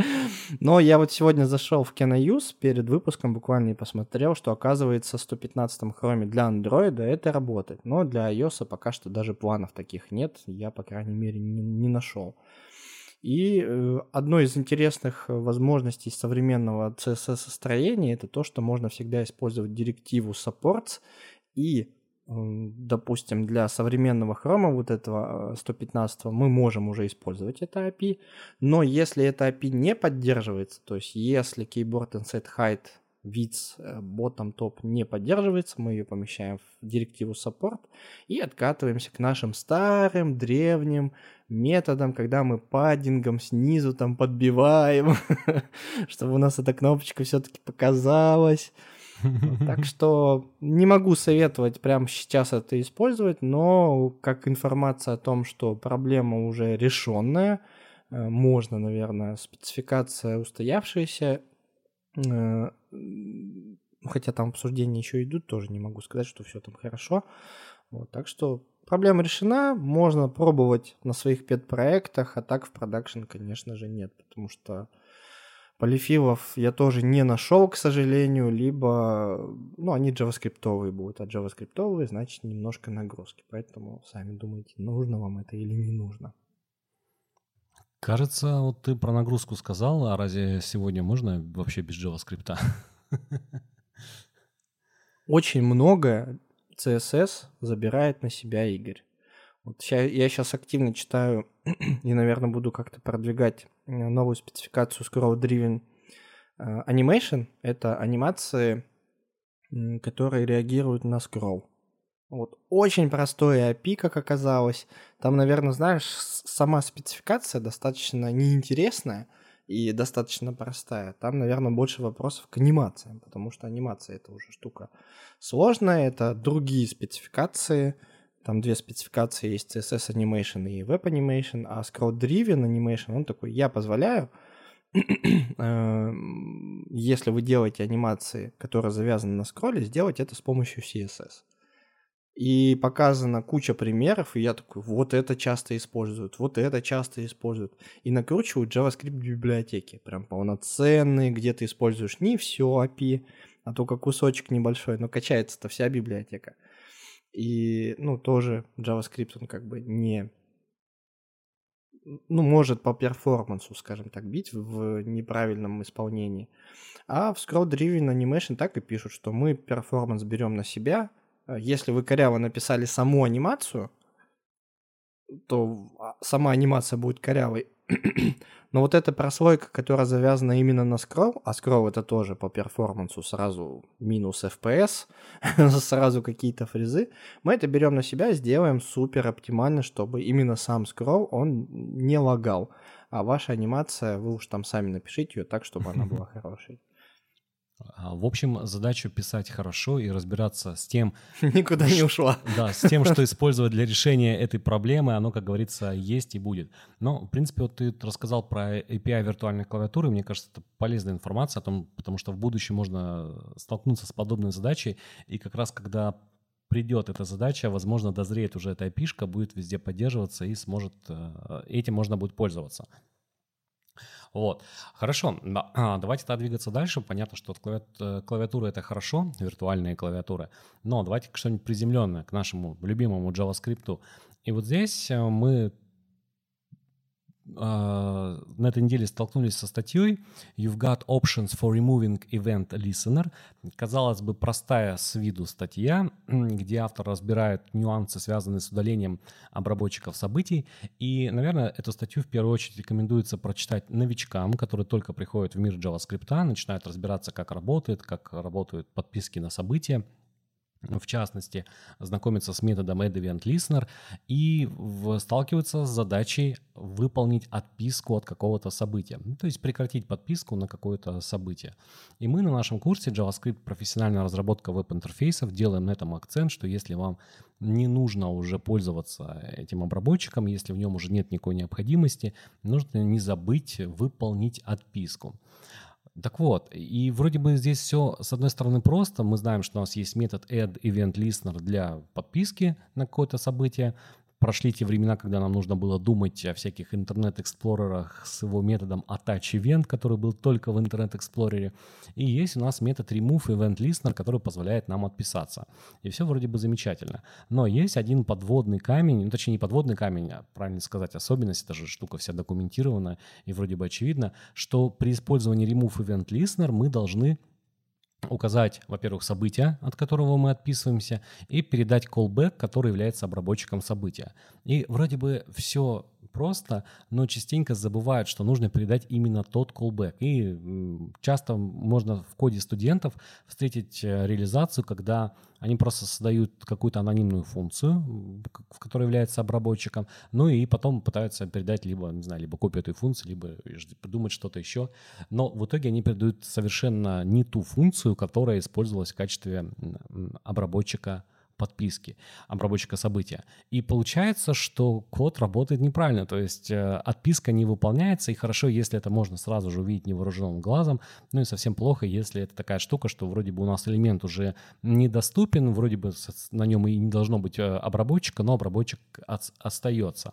Но я вот сегодня зашел в KenoUse перед выпуском буквально и посмотрел, что оказывается в 115 Chrome для Android это работает. Но для iOS пока что даже планов таких нет. Я, по крайней мере, не, не нашел. И э, одной из интересных возможностей современного CSS-строения это то, что можно всегда использовать директиву supports и допустим, для современного хрома вот этого 115 э, мы можем уже использовать это API, но если это API не поддерживается, то есть если keyboard inset height width э, bottom top не поддерживается, мы ее помещаем в директиву support и откатываемся к нашим старым древним методам, когда мы паддингом снизу там подбиваем, чтобы у нас эта кнопочка все-таки показалась. Так что не могу советовать прямо сейчас это использовать, но как информация о том, что проблема уже решенная, э, можно, наверное, спецификация устоявшаяся, э, хотя там обсуждения еще идут, тоже не могу сказать, что все там хорошо. Вот, так что проблема решена, можно пробовать на своих пет-проектах, а так в продакшн, конечно же, нет, потому что Полифилов я тоже не нашел, к сожалению, либо, ну, они джаваскриптовые будут, а джаваскриптовые, значит, немножко нагрузки. Поэтому сами думайте, нужно вам это или не нужно. Кажется, вот ты про нагрузку сказал, а разве сегодня можно вообще без JavaScript? Очень много CSS забирает на себя Игорь. Вот я сейчас активно читаю и, наверное, буду как-то продвигать новую спецификацию Scroll Driven э, Animation. Это анимации, которые реагируют на скролл. Вот. Очень простое API, как оказалось. Там, наверное, знаешь, сама спецификация достаточно неинтересная и достаточно простая. Там, наверное, больше вопросов к анимациям, потому что анимация это уже штука сложная, это другие спецификации – там две спецификации есть CSS Animation и Web Animation, а Scroll Driven Animation, он такой, я позволяю, эм, если вы делаете анимации, которые завязаны на скролле, сделать это с помощью CSS. И показана куча примеров, и я такой, вот это часто используют, вот это часто используют. И накручивают JavaScript библиотеки, прям полноценные, где ты используешь не все API, а только кусочек небольшой, но качается-то вся библиотека. И, ну, тоже JavaScript, он как бы не... Ну, может по перформансу, скажем так, бить в неправильном исполнении. А в Scroll Driven Animation так и пишут, что мы перформанс берем на себя. А если вы коряво написали саму анимацию, то а, сама анимация будет корявой. Но вот эта прослойка, которая завязана именно на скролл, а скролл это тоже по перформансу сразу минус FPS, сразу какие-то фрезы, мы это берем на себя, сделаем супер оптимально, чтобы именно сам скролл, он не лагал. а ваша анимация, вы уж там сами напишите ее так, чтобы она была хорошей. А, в общем, задачу писать хорошо и разбираться с тем... Никуда не ушла. Да, с тем, что использовать для решения этой проблемы, оно, как говорится, есть и будет. Но, в принципе, вот ты рассказал про API виртуальной клавиатуры, мне кажется, это полезная информация о том, потому что в будущем можно столкнуться с подобной задачей, и как раз когда придет эта задача, возможно, дозреет уже эта API, будет везде поддерживаться и сможет, э, этим можно будет пользоваться. Вот. Хорошо, а, давайте тогда двигаться дальше. Понятно, что э, клавиатура это хорошо, виртуальные клавиатуры, но давайте что-нибудь приземленное к нашему любимому JavaScript. И вот здесь э, мы на этой неделе столкнулись со статьей You've got options for removing event listener. Казалось бы, простая с виду статья, где автор разбирает нюансы, связанные с удалением обработчиков событий. И, наверное, эту статью в первую очередь рекомендуется прочитать новичкам, которые только приходят в мир JavaScript, начинают разбираться, как работает, как работают подписки на события в частности, знакомиться с методом Add Event Listener и сталкиваться с задачей выполнить отписку от какого-то события, ну, то есть прекратить подписку на какое-то событие. И мы на нашем курсе JavaScript профессиональная разработка веб-интерфейсов делаем на этом акцент, что если вам не нужно уже пользоваться этим обработчиком, если в нем уже нет никакой необходимости, нужно не забыть выполнить отписку. Так вот, и вроде бы здесь все, с одной стороны, просто. Мы знаем, что у нас есть метод add event listener для подписки на какое-то событие прошли те времена, когда нам нужно было думать о всяких Internet Explorer ах с его методом attach event, который был только в Internet Explorer е. И есть у нас метод remove event listener, который позволяет нам отписаться. И все вроде бы замечательно. Но есть один подводный камень, ну точнее не подводный камень, а правильно сказать особенность, это же штука вся документирована и вроде бы очевидно, что при использовании remove event listener мы должны указать, во-первых, событие, от которого мы отписываемся, и передать callback, который является обработчиком события. И вроде бы все просто, но частенько забывают, что нужно передать именно тот callback. И часто можно в коде студентов встретить э, реализацию, когда они просто создают какую-то анонимную функцию, в которой является обработчиком, ну и потом пытаются передать либо, не знаю, либо копию этой функции, либо придумать что-то еще. Но в итоге они передают совершенно не ту функцию, которая использовалась в качестве обработчика подписки обработчика события. И получается, что код работает неправильно, то есть э, отписка не выполняется, и хорошо, если это можно сразу же увидеть невооруженным глазом, ну и совсем плохо, если это такая штука, что вроде бы у нас элемент уже недоступен, вроде бы на нем и не должно быть э, обработчика, но обработчик остается.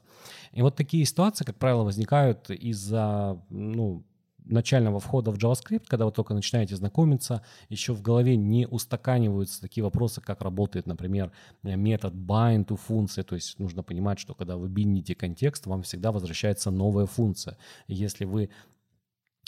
И вот такие ситуации, как правило, возникают из-за, ну, начального входа в JavaScript, когда вы только начинаете знакомиться, еще в голове не устаканиваются такие вопросы, как работает, например, метод bind to функции. То есть нужно понимать, что когда вы биндите контекст, вам всегда возвращается новая функция. Если вы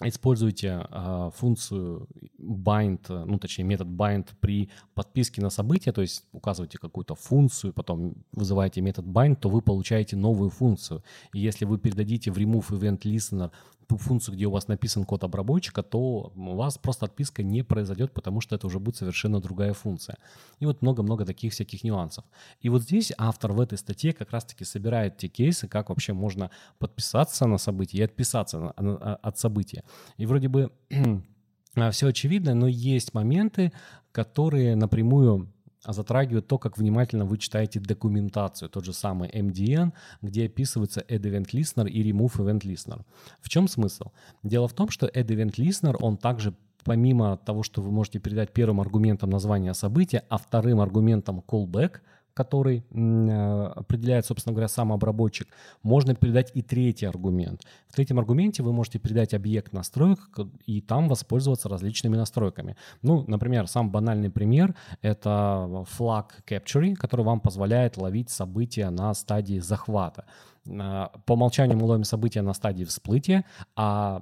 используете э, функцию bind, ну точнее метод bind при подписке на событие, то есть указываете какую-то функцию, потом вызываете метод bind, то вы получаете новую функцию. И если вы передадите в remove event listener функцию, где у вас написан код обработчика, то у вас просто отписка не произойдет, потому что это уже будет совершенно другая функция. И вот много-много таких всяких нюансов. И вот здесь автор в этой статье как раз-таки собирает те кейсы, как вообще можно подписаться на событие и отписаться от события. И вроде бы все очевидно, но есть моменты, которые напрямую а затрагивает то, как внимательно вы читаете документацию, тот же самый MDN, где описывается Add Event Listener и Remove Event Listener. В чем смысл? Дело в том, что Add Event Listener, он также помимо того, что вы можете передать первым аргументом название события, а вторым аргументом callback – который э, определяет, собственно говоря, сам обработчик, можно передать и третий аргумент. В третьем аргументе вы можете передать объект настроек и там воспользоваться различными настройками. Ну, например, сам банальный пример — это флаг Capture, который вам позволяет ловить события на стадии захвата. Э, по умолчанию мы ловим события на стадии всплытия, а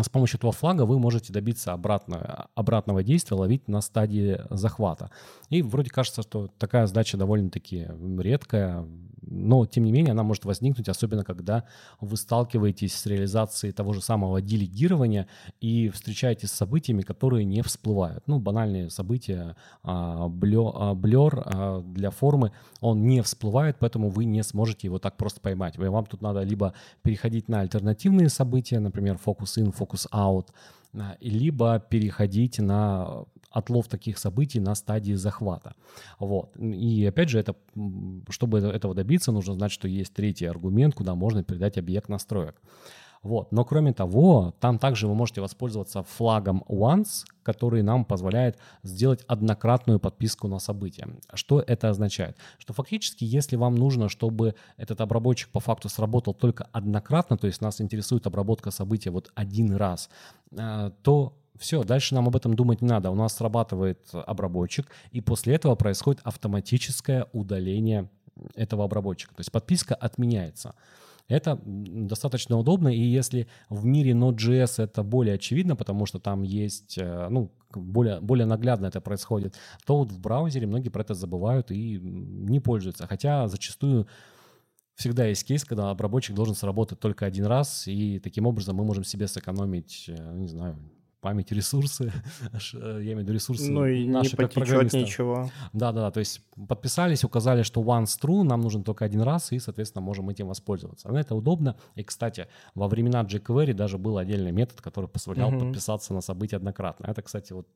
с помощью этого флага вы можете добиться обратного, обратного действия, ловить на стадии захвата. И вроде кажется, что такая задача довольно-таки редкая, но тем не менее она может возникнуть, особенно когда вы сталкиваетесь с реализацией того же самого делегирования и встречаетесь с событиями, которые не всплывают. Ну, банальные события, блер для формы, он не всплывает, поэтому вы не сможете его так просто поймать. Вам тут надо либо переходить на альтернативные события, например, фокус in, фокус out, либо переходить на отлов таких событий на стадии захвата. Вот. И опять же, это, чтобы этого добиться, нужно знать, что есть третий аргумент, куда можно передать объект настроек. Вот. Но кроме того, там также вы можете воспользоваться флагом once, который нам позволяет сделать однократную подписку на событие. Что это означает? Что фактически, если вам нужно, чтобы этот обработчик по факту сработал только однократно, то есть нас интересует обработка события вот один раз, э, то все, дальше нам об этом думать не надо. У нас срабатывает обработчик, и после этого происходит автоматическое удаление этого обработчика. То есть подписка отменяется. Это достаточно удобно, и если в мире Node.js это более очевидно, потому что там есть, э, ну, более, более наглядно это происходит, то вот в браузере многие про это забывают и не пользуются. Хотя зачастую всегда есть кейс, когда обработчик должен сработать только один раз, и таким образом мы можем себе сэкономить, э, не знаю, память, ресурсы, э, я имею в виду ресурсы Ну и наши, не потечет ничего. Да-да, то есть подписались, указали, что once true, нам нужен только один раз, и, соответственно, можем этим воспользоваться. Но это удобно. И, кстати, во времена jQuery даже был отдельный метод, который позволял uh-huh. подписаться на событие однократно. Это, кстати, вот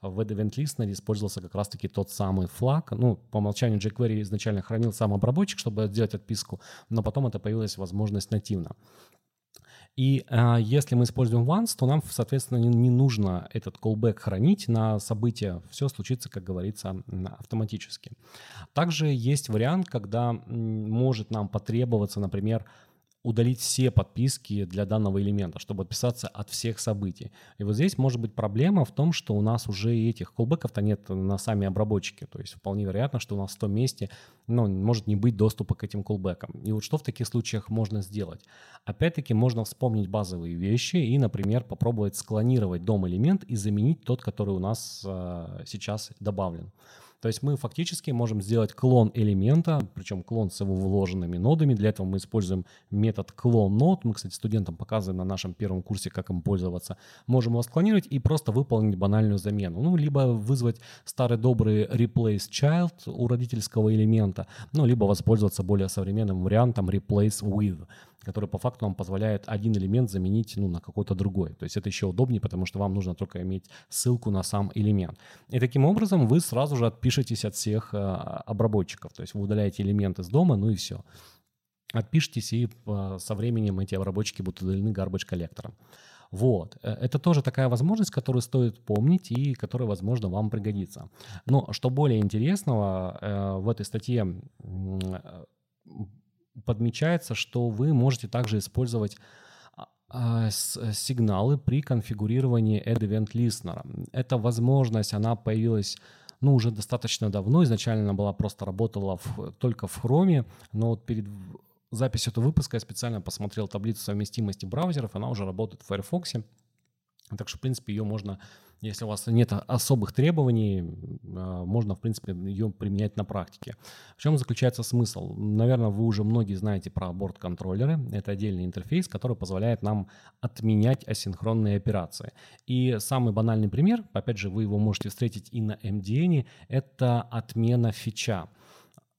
в Event Listener использовался как раз-таки тот самый флаг. Ну, по умолчанию jQuery изначально хранил сам обработчик, чтобы сделать отписку, но потом это появилась возможность нативно. И э, если мы используем once, то нам, соответственно, не, не нужно этот callback хранить на события. Все случится, как говорится, автоматически. Также есть вариант, когда может нам потребоваться, например, удалить все подписки для данного элемента, чтобы отписаться от всех событий. И вот здесь может быть проблема в том, что у нас уже этих колбеков-то нет на сами обработчики. То есть вполне вероятно, что у нас в том месте ну, может не быть доступа к этим колбекам. И вот что в таких случаях можно сделать? Опять-таки можно вспомнить базовые вещи и, например, попробовать склонировать дом-элемент и заменить тот, который у нас э, сейчас добавлен. То есть мы фактически можем сделать клон элемента, причем клон с его вложенными нодами. Для этого мы используем метод клон нод. Мы, кстати, студентам показываем на нашем первом курсе, как им пользоваться. Можем его склонировать и просто выполнить банальную замену. Ну, либо вызвать старый добрый replace child у родительского элемента, ну, либо воспользоваться более современным вариантом replace with который по факту вам позволяет один элемент заменить ну, на какой-то другой. То есть это еще удобнее, потому что вам нужно только иметь ссылку на сам элемент. И таким образом вы сразу же отпишетесь от всех э, обработчиков. То есть вы удаляете элемент из дома, ну и все. Отпишитесь, и э, со временем эти обработчики будут удалены garbage коллектором. Вот. Э, это тоже такая возможность, которую стоит помнить и которая, возможно, вам пригодится. Но что более интересного, в этой статье подмечается, что вы можете также использовать а, а, сигналы при конфигурировании Add Event Listener. Эта возможность, она появилась ну, уже достаточно давно. Изначально она была просто работала в, только в Chrome, но вот перед записью этого выпуска я специально посмотрел таблицу совместимости браузеров, она уже работает в Firefox. Так что, в принципе, ее можно если у вас нет особых требований, а, можно, в принципе, ее применять на практике. В чем заключается смысл? Наверное, вы уже многие знаете про борт-контроллеры. Это отдельный интерфейс, который позволяет нам отменять асинхронные операции. И самый банальный пример, опять же, вы его можете встретить и на MDN, это отмена фича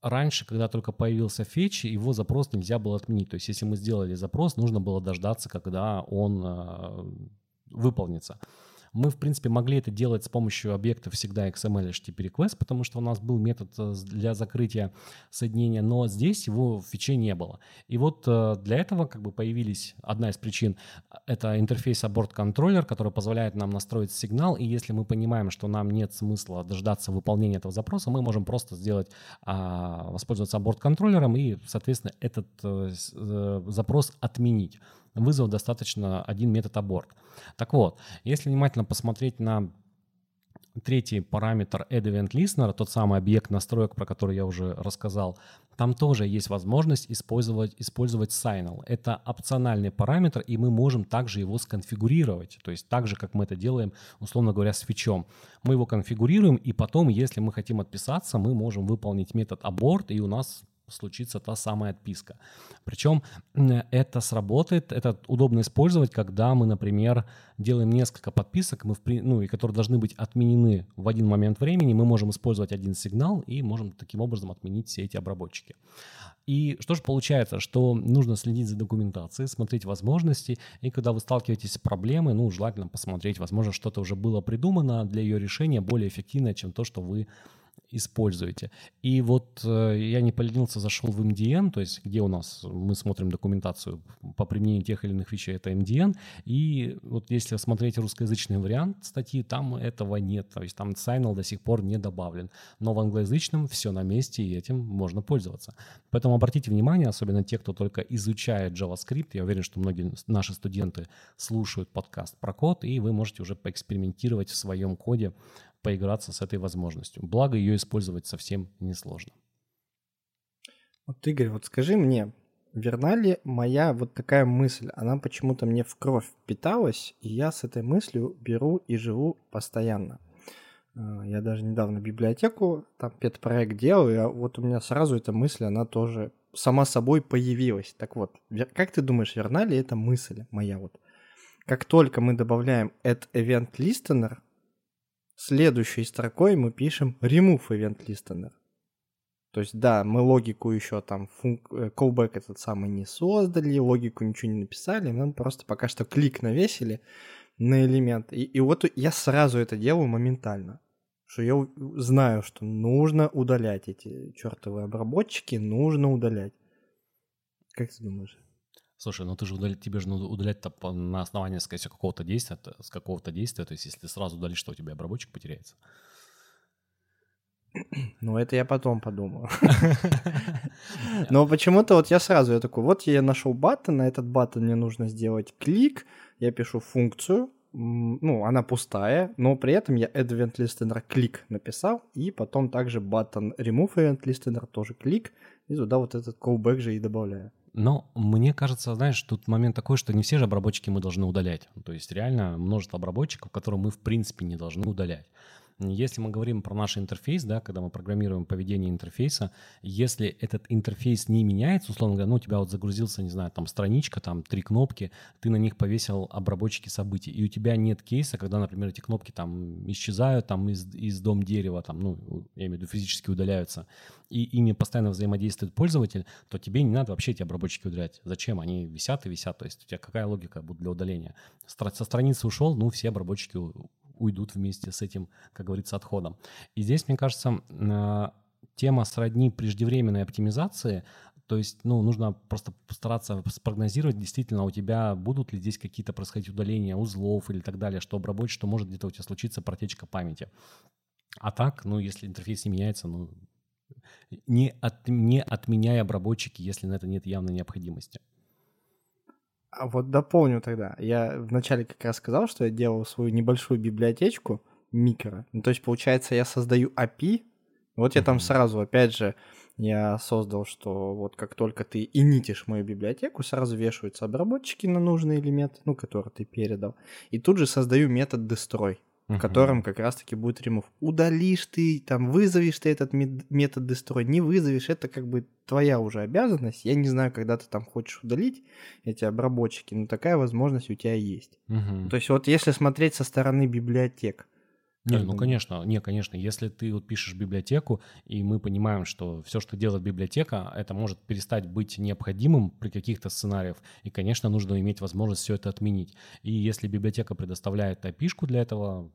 раньше, когда только появился фетч, его запрос нельзя было отменить. То есть, если мы сделали запрос, нужно было дождаться, когда он э, выполнится. Мы, в принципе, могли это делать с помощью объекта всегда XML HTTP request, потому что у нас был метод э, для закрытия соединения, но здесь его в фиче не было. И вот э, для этого как бы появились одна из причин — это интерфейс abort контроллер, который позволяет нам настроить сигнал, и если мы понимаем, что нам нет смысла дождаться выполнения этого запроса, мы можем просто сделать, а, воспользоваться abort контроллером и, соответственно, этот э, запрос отменить вызвав достаточно один метод аборт. Так вот, если внимательно посмотреть на третий параметр Add Event Listener, тот самый объект настроек, про который я уже рассказал, там тоже есть возможность использовать, использовать Signal. Это опциональный параметр, и мы можем также его сконфигурировать. То есть так же, как мы это делаем, условно говоря, с фичом. Мы его конфигурируем, и потом, если мы хотим отписаться, мы можем выполнить метод abort, и у нас случится та самая отписка. Причем это сработает, это удобно использовать, когда мы, например, делаем несколько подписок, мы в, ну, и которые должны быть отменены в один момент времени, мы можем использовать один сигнал и можем таким образом отменить все эти обработчики. И что же получается, что нужно следить за документацией, смотреть возможности, и когда вы сталкиваетесь с проблемой, ну, желательно посмотреть, возможно, что-то уже было придумано для ее решения более эффективное, чем то, что вы используете. И вот э, я не поленился, зашел в MDN, то есть где у нас мы смотрим документацию по применению тех или иных вещей, это MDN. И вот если смотреть русскоязычный вариант статьи, там этого нет. То есть там Signal до сих пор не добавлен. Но в англоязычном все на месте, и этим можно пользоваться. Поэтому обратите внимание, особенно те, кто только изучает JavaScript, я уверен, что многие наши студенты слушают подкаст про код, и вы можете уже поэкспериментировать в своем коде поиграться с этой возможностью. Благо, ее использовать совсем несложно. Вот, Игорь, вот скажи мне, верна ли моя вот такая мысль? Она почему-то мне в кровь впиталась, и я с этой мыслью беру и живу постоянно. А, я даже недавно библиотеку, там педпроект делал, и вот у меня сразу эта мысль, она тоже сама собой появилась. Так вот, как ты думаешь, верна ли эта мысль моя вот? Как только мы добавляем add event listener, Следующей строкой мы пишем remove event listener. То есть, да, мы логику еще там. Э, callback этот самый не создали, логику ничего не написали, мы просто пока что клик навесили на элемент. И, и вот я сразу это делаю моментально. Что я знаю, что нужно удалять эти чертовые обработчики, нужно удалять. Как ты думаешь? Слушай, ну ты же удалить, тебе же надо удалять на основании, всего, какого-то действия, с какого-то действия. То есть, если ты сразу удалишь, что у тебя обработчик потеряется. Ну, это я потом подумаю. Но почему-то вот я сразу, я такой, вот я нашел баттон, на этот баттон мне нужно сделать клик, я пишу функцию, ну, она пустая, но при этом я add event listener клик написал, и потом также button remove event listener тоже клик, и туда вот этот callback же и добавляю. Но мне кажется, знаешь, тут момент такой, что не все же обработчики мы должны удалять. То есть реально множество обработчиков, которые мы в принципе не должны удалять. Если мы говорим про наш интерфейс, да, когда мы программируем поведение интерфейса, если этот интерфейс не меняется, условно говоря, ну, у тебя вот загрузился, не знаю, там страничка, там три кнопки, ты на них повесил обработчики событий, и у тебя нет кейса, когда, например, эти кнопки там исчезают там из, из дом дерева, там, ну, я имею в виду физически удаляются, и ими постоянно взаимодействует пользователь, то тебе не надо вообще эти обработчики удалять. Зачем? Они висят и висят, то есть у тебя какая логика будет для удаления? Со страницы ушел, ну, все обработчики уйдут вместе с этим, как говорится, отходом. И здесь, мне кажется, э, тема сродни преждевременной оптимизации, то есть, ну, нужно просто постараться спрогнозировать, действительно, у тебя будут ли здесь какие-то происходить удаления узлов или так далее, что обработать, что может где-то у тебя случиться протечка памяти. А так, ну, если интерфейс не меняется, ну, не, от, не отменяй обработчики, если на это нет явной необходимости. А вот дополню тогда. Я вначале как раз сказал, что я делал свою небольшую библиотечку микро. Ну, то есть, получается, я создаю API. Вот я там сразу, опять же, я создал, что вот как только ты инитишь мою библиотеку, сразу вешаются обработчики на нужный элемент, ну, который ты передал. И тут же создаю метод destroy в котором как раз-таки будет remove. Удалишь ты, там, вызовешь ты этот метод destroy, не вызовешь, это как бы твоя уже обязанность. Я не знаю, когда ты там хочешь удалить эти обработчики, но такая возможность у тебя есть. Угу. То есть вот если смотреть со стороны библиотек, не, ну конечно, не, конечно. Если ты вот пишешь библиотеку, и мы понимаем, что все, что делает библиотека, это может перестать быть необходимым при каких-то сценариях, и, конечно, нужно иметь возможность все это отменить. И если библиотека предоставляет api для этого,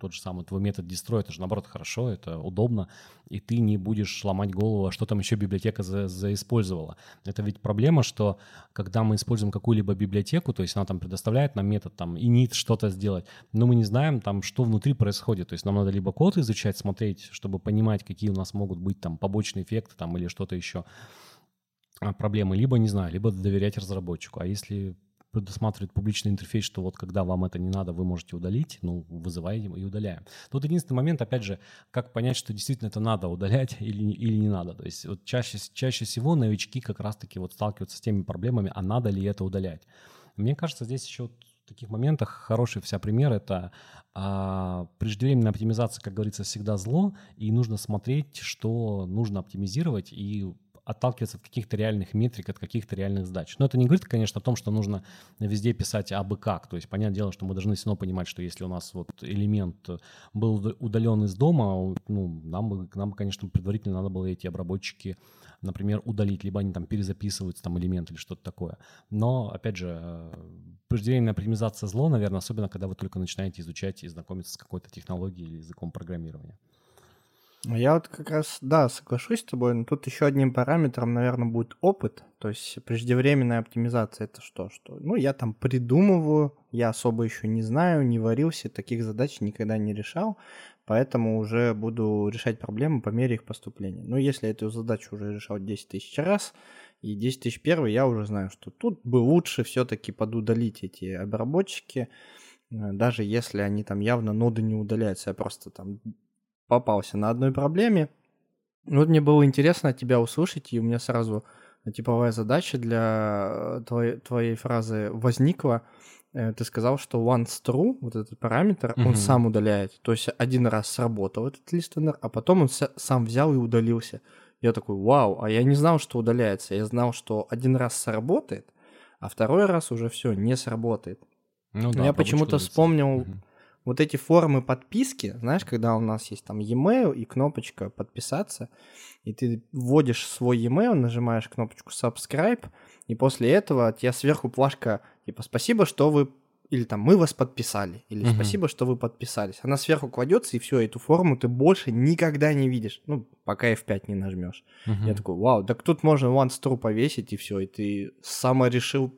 тот же самый твой метод destroy, это же наоборот хорошо, это удобно, и ты не будешь ломать голову, а что там еще библиотека за, заиспользовала. Это ведь проблема, что когда мы используем какую-либо библиотеку, то есть она там предоставляет нам метод там init что-то сделать, но мы не знаем там, что внутри происходит. То есть нам надо либо код изучать, смотреть, чтобы понимать, какие у нас могут быть там побочные эффекты там или что-то еще а, проблемы, либо, не знаю, либо доверять разработчику. А если предусматривает публичный интерфейс, что вот когда вам это не надо, вы можете удалить, ну, вызываем и удаляем. Тут единственный момент, опять же, как понять, что действительно это надо удалять или, или не надо. То есть вот чаще, чаще всего новички как раз-таки вот сталкиваются с теми проблемами, а надо ли это удалять. Мне кажется, здесь еще вот в таких моментах хороший вся пример — это а, преждевременная оптимизация, как говорится, всегда зло, и нужно смотреть, что нужно оптимизировать, и отталкиваться от каких-то реальных метрик, от каких-то реальных задач. Но это не говорит, конечно, о том, что нужно везде писать абы как. То есть, понятное дело, что мы должны все равно понимать, что если у нас вот элемент был удален из дома, ну, нам нам, конечно, предварительно надо было эти обработчики например, удалить, либо они там перезаписываются, там элемент или что-то такое. Но, опять же, э, преждевременная оптимизация зло, наверное, особенно когда вы только начинаете изучать и знакомиться с какой-то технологией или языком программирования. Я вот как раз, да, соглашусь с тобой, но тут еще одним параметром, наверное, будет опыт. То есть преждевременная оптимизация это что? Что, ну, я там придумываю, я особо еще не знаю, не варился, таких задач никогда не решал, поэтому уже буду решать проблемы по мере их поступления. Но если эту задачу уже решал 10 тысяч раз, и 10 тысяч первый, я уже знаю, что тут бы лучше все-таки подудалить эти обработчики, э, даже если они там явно ноды не удаляются, я просто там попался на одной проблеме. Вот мне было интересно тебя услышать, и у меня сразу типовая задача для э, твоей, твоей фразы возникла. Э, ты сказал, что once true, вот этот параметр, угу. он сам удаляет. То есть один раз сработал этот listener, а потом он сам взял и удалился. Я такой, вау, а я не знал, что удаляется. Я знал, что один раз сработает, а второй раз уже все, не сработает. Ну, да, я почему-то вспомнил угу вот эти формы подписки, знаешь, когда у нас есть там e-mail и кнопочка подписаться, и ты вводишь свой e-mail, нажимаешь кнопочку subscribe, и после этого у тебя сверху плашка типа спасибо, что вы или там мы вас подписали, или uh-huh. спасибо, что вы подписались. Она сверху кладется, и все, эту форму ты больше никогда не видишь. Ну, пока F5 не нажмешь. Uh-huh. Я такой, вау, так тут можно true повесить, и все, и ты сама решил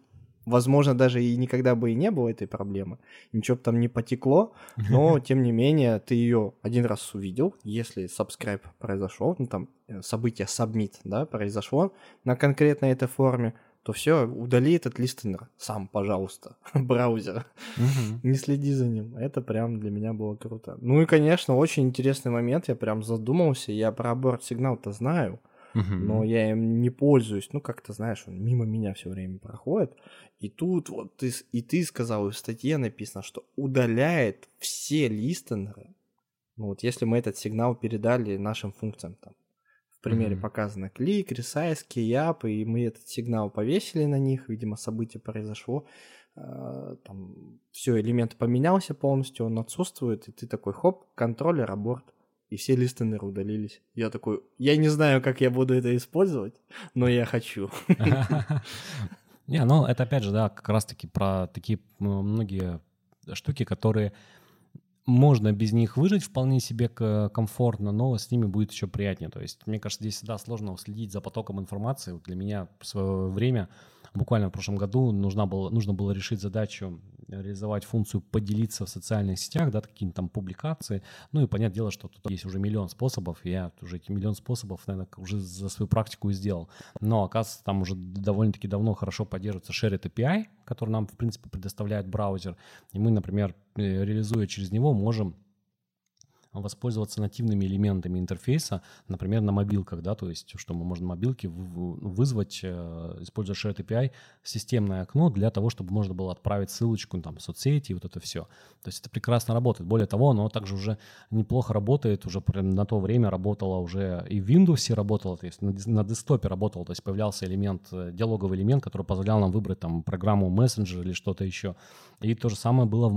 возможно, даже и никогда бы и не было этой проблемы, ничего бы там не потекло, но, тем не менее, ты ее один раз увидел, если subscribe произошел, ну, там, э, событие submit, да, произошло на конкретно этой форме, то все, удали этот листенер сам, пожалуйста, браузер. Не следи за ним. Это прям для меня было круто. Ну и, конечно, очень интересный момент. Я прям задумался. Я про аборт-сигнал-то знаю угу. но я им не пользуюсь. Ну, как-то, знаешь, он мимо меня все время проходит. И тут вот ты, и ты сказал, и в статье написано, что удаляет все листенеры. Ну, вот если мы этот сигнал передали нашим функциям, там, в примере mm показано клик, ресайз, кейап, и мы этот сигнал повесили на них, видимо, событие произошло, э, там все, элемент поменялся полностью, он отсутствует, и ты такой, хоп, контроллер, аборт и все листенеры удалились. Я такой, я не знаю, как я буду это использовать, но я хочу. Не, ну это опять же, да, как раз-таки про такие многие штуки, которые можно без них выжить вполне себе комфортно, но с ними будет еще приятнее. То есть, мне кажется, здесь всегда сложно следить за потоком информации. Для меня в свое время буквально в прошлом году нужно было, нужно было решить задачу реализовать функцию поделиться в социальных сетях, да, какие-то там публикации. Ну и понятное дело, что тут есть уже миллион способов, я уже эти миллион способов, наверное, уже за свою практику и сделал. Но, оказывается, там уже довольно-таки давно хорошо поддерживается Shared API, который нам, в принципе, предоставляет браузер. И мы, например, э, реализуя через него, можем воспользоваться нативными элементами интерфейса, например, на мобилках, да, то есть, что мы можем на мобилке вызвать, э, используя Shared API, системное окно для того, чтобы можно было отправить ссылочку там, в соцсети и вот это все. То есть это прекрасно работает. Более того, оно также уже неплохо работает, уже прям на то время работало уже и в Windows работало, то есть на, на десктопе работало, то есть появлялся элемент, э, диалоговый элемент, который позволял нам выбрать там программу Messenger или что-то еще. И то же самое было в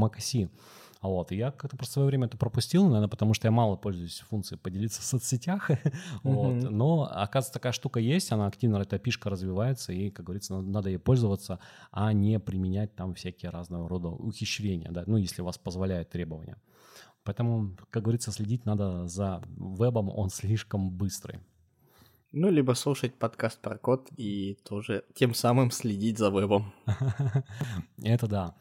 macOS. Вот. И я как-то просто в свое время это пропустил, наверное, потому что я мало пользуюсь функцией поделиться в соцсетях. вот. Но, оказывается, такая штука есть, она активно, эта пишка развивается, и, как говорится, надо ей пользоваться, а не применять там всякие разного рода ухищрения, да, ну, если вас позволяют требования. Поэтому, как говорится, следить надо за вебом, он слишком быстрый. Ну, либо слушать подкаст про код и тоже тем самым следить за вебом. Это да.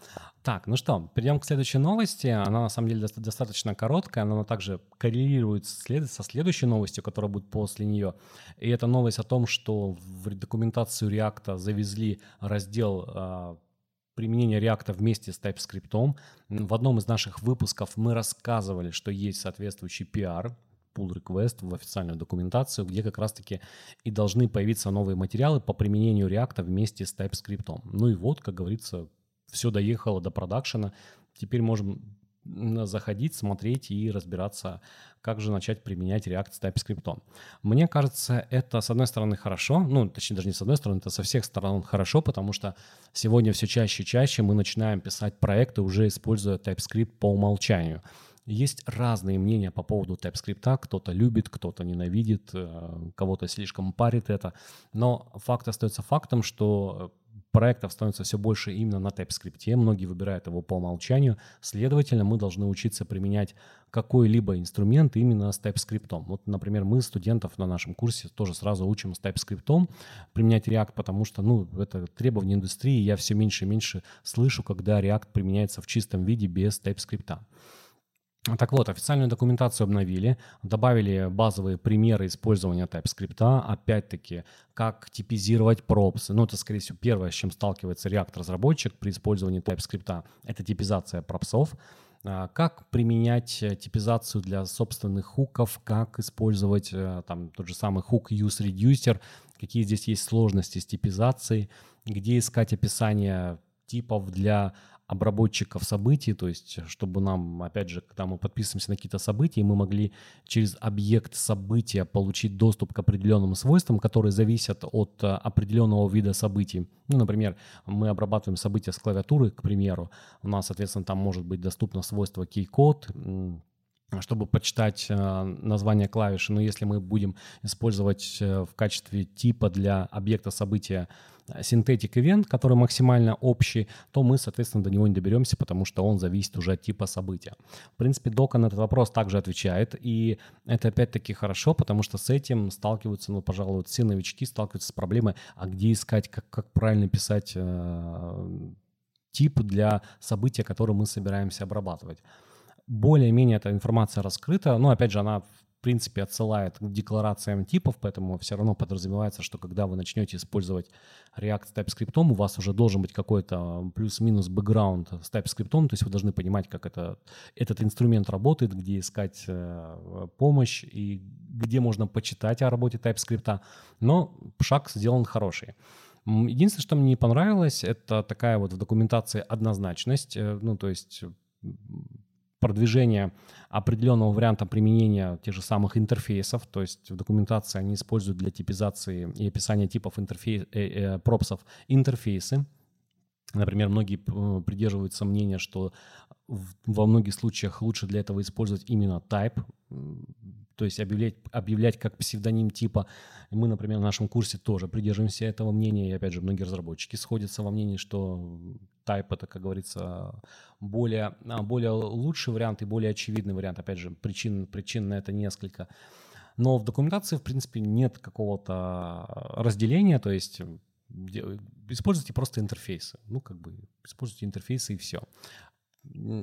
Так, ну что, перейдем к следующей новости. Она на самом деле достаточно короткая, но она также коррелирует со следующей новостью, которая будет после нее. И это новость о том, что в документацию React завезли раздел а, применения React вместе с TypeScript. В одном из наших выпусков мы рассказывали, что есть соответствующий PR, pull request в официальную документацию, где как раз-таки и должны появиться новые материалы по применению React вместе с TypeScript. Ну и вот, как говорится, все доехало до продакшена. Теперь можем заходить, смотреть и разбираться, как же начать применять React с TypeScript. Мне кажется, это, с одной стороны, хорошо, ну, точнее, даже не с одной стороны, это со всех сторон хорошо, потому что сегодня все чаще и чаще мы начинаем писать проекты, уже используя TypeScript по умолчанию. Есть разные мнения по поводу TypeScript. Кто-то любит, кто-то ненавидит, э, кого-то слишком парит это. Но факт остается фактом, что проектов становится все больше именно на TypeScript. Многие выбирают его по умолчанию. Следовательно, мы должны учиться применять какой-либо инструмент именно с TypeScript. Вот, например, мы студентов на нашем курсе тоже сразу учим с TypeScript применять React, потому что, ну, это требование индустрии. Я все меньше и меньше слышу, когда React применяется в чистом виде без TypeScript. Так вот, официальную документацию обновили, добавили базовые примеры использования TypeScript, опять-таки, как типизировать пропсы. Ну, это, скорее всего, первое, с чем сталкивается React-разработчик при использовании TypeScript, это типизация пропсов. А, как применять типизацию для собственных хуков, как использовать э, там тот же самый hook use reducer, какие здесь есть сложности с типизацией, где искать описание типов для обработчиков событий, то есть чтобы нам, опять же, когда мы подписываемся на какие-то события, мы могли через объект события получить доступ к определенным свойствам, которые зависят от э, определенного вида событий. Ну, например, мы обрабатываем события с клавиатуры, к примеру, у нас, соответственно, там может быть доступно свойство key-код, чтобы почитать э, название клавиши. Но если мы будем использовать э, в качестве типа для объекта события синтетик event, который максимально общий, то мы, соответственно, до него не доберемся, потому что он зависит уже от типа события. В принципе, Дока на этот вопрос также отвечает, и это опять-таки хорошо, потому что с этим сталкиваются, ну, пожалуй, все новички сталкиваются с проблемой, а где искать, как, как правильно писать э, тип для события, которое мы собираемся обрабатывать более-менее эта информация раскрыта, но опять же она принципе отсылает к декларациям типов, поэтому все равно подразумевается, что когда вы начнете использовать React с TypeScript, у вас уже должен быть какой-то плюс-минус бэкграунд с TypeScript, то есть вы должны понимать, как это, этот инструмент работает, где искать э, помощь и где можно почитать о работе TypeScript. Но шаг сделан хороший. Единственное, что мне не понравилось, это такая вот в документации однозначность, э, ну, то есть продвижение определенного варианта применения тех же самых интерфейсов, то есть в документации они используют для типизации и описания типов интерфейс, э, э, пропсов интерфейсы. Например, многие э, придерживаются мнения, что во многих случаях лучше для этого использовать именно type, то есть объявлять, объявлять как псевдоним типа. Мы, например, в нашем курсе тоже придерживаемся этого мнения, и опять же, многие разработчики сходятся во мнении, что type это, как говорится, более, а, более лучший вариант и более очевидный вариант. Опять же, причин, причин на это несколько. Но в документации, в принципе, нет какого-то разделения, то есть используйте просто интерфейсы. Ну, как бы, используйте интерфейсы и все.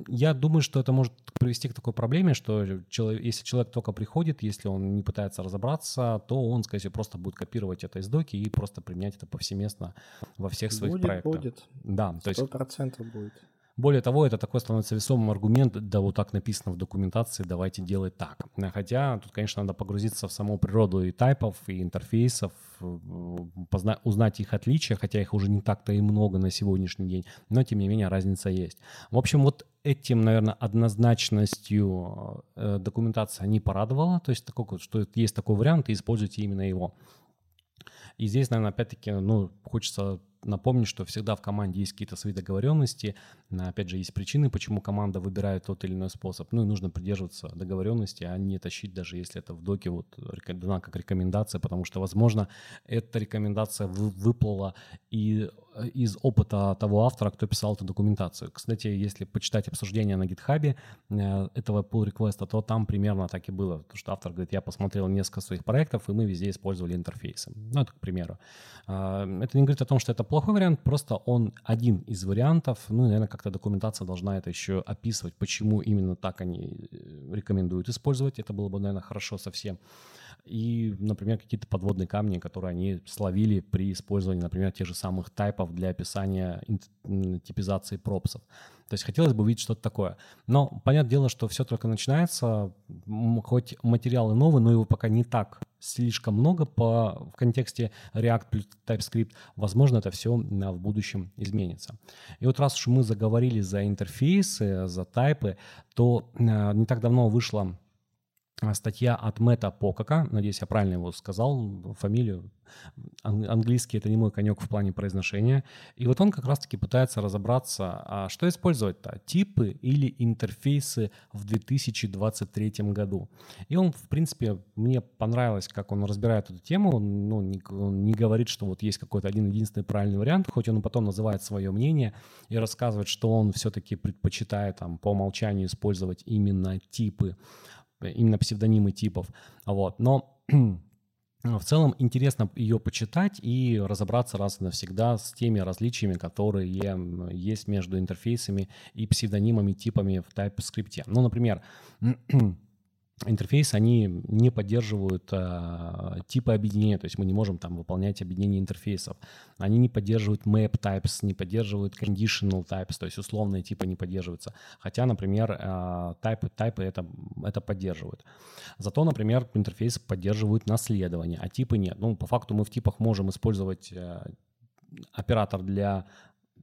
Я думаю, что это может привести к такой проблеме, что человек, если человек только приходит, если он не пытается разобраться, то он, скорее всего, просто будет копировать это из доки и просто применять это повсеместно во всех своих будет, проектах. Будет, Да, то есть... процентов будет. Более того, это такой становится весомым аргумент, да вот так написано в документации, давайте делать так. Хотя тут, конечно, надо погрузиться в саму природу и тайпов, и интерфейсов, позна- узнать их отличия, хотя их уже не так-то и много на сегодняшний день, но тем не менее разница есть. В общем, вот этим, наверное, однозначностью э, документация не порадовала, то есть такой, что есть такой вариант, и используйте именно его. И здесь, наверное, опять-таки, ну, хочется напомню, что всегда в команде есть какие-то свои договоренности. Опять же, есть причины, почему команда выбирает тот или иной способ. Ну и нужно придерживаться договоренности, а не тащить, даже если это в доке вот дана как рекомендация, потому что, возможно, эта рекомендация выплыла и Э, из опыта того автора, кто писал эту документацию. Кстати, если почитать обсуждение на гитхабе э, этого pull реквеста то там примерно так и было. Потому что автор говорит, я посмотрел несколько своих проектов, и мы везде использовали интерфейсы. Ну, это к примеру. Это не говорит о том, что это плохой вариант, просто он один из вариантов. Ну, наверное, как-то документация должна это еще описывать, почему именно так они э, рекомендуют использовать. Это было бы, наверное, хорошо совсем. и, например, какие-то подводные камни, которые они словили при использовании, например, тех же самых тайпов для описания типизации пропсов. То есть хотелось бы увидеть что-то такое. Но понятное дело, что все только начинается, хоть материалы новые, но его пока не так слишком много по, в контексте React плюс TypeScript. Возможно, это все в будущем изменится. И вот раз уж мы заговорили за интерфейсы, за тайпы, то э, не так давно вышла а, статья от Мэтта Покака, надеюсь, я правильно его сказал, фамилию. Английский это не мой конек в плане произношения. И вот он как раз-таки пытается разобраться, а что использовать-то, типы или интерфейсы в 2023 году. И он, в принципе, мне понравилось, как он разбирает эту тему. Ну, не, он не говорит, что вот есть какой-то один единственный правильный вариант, хоть он потом называет свое мнение и рассказывает, что он все-таки предпочитает там, по умолчанию использовать именно типы именно псевдонимы типов. Вот. Но в целом интересно ее почитать и разобраться раз и навсегда с теми различиями, которые есть между интерфейсами и псевдонимами типами в TypeScript. Ну, например, интерфейсы, они не поддерживают э, типы объединения, то есть мы не можем там выполнять объединение интерфейсов. Они не поддерживают map types, не поддерживают conditional types, то есть условные типы не поддерживаются. Хотя, например, э, тайпы, это, это поддерживают. Зато, например, интерфейсы поддерживают наследование, а типы нет. Ну, по факту мы в типах можем использовать э, оператор для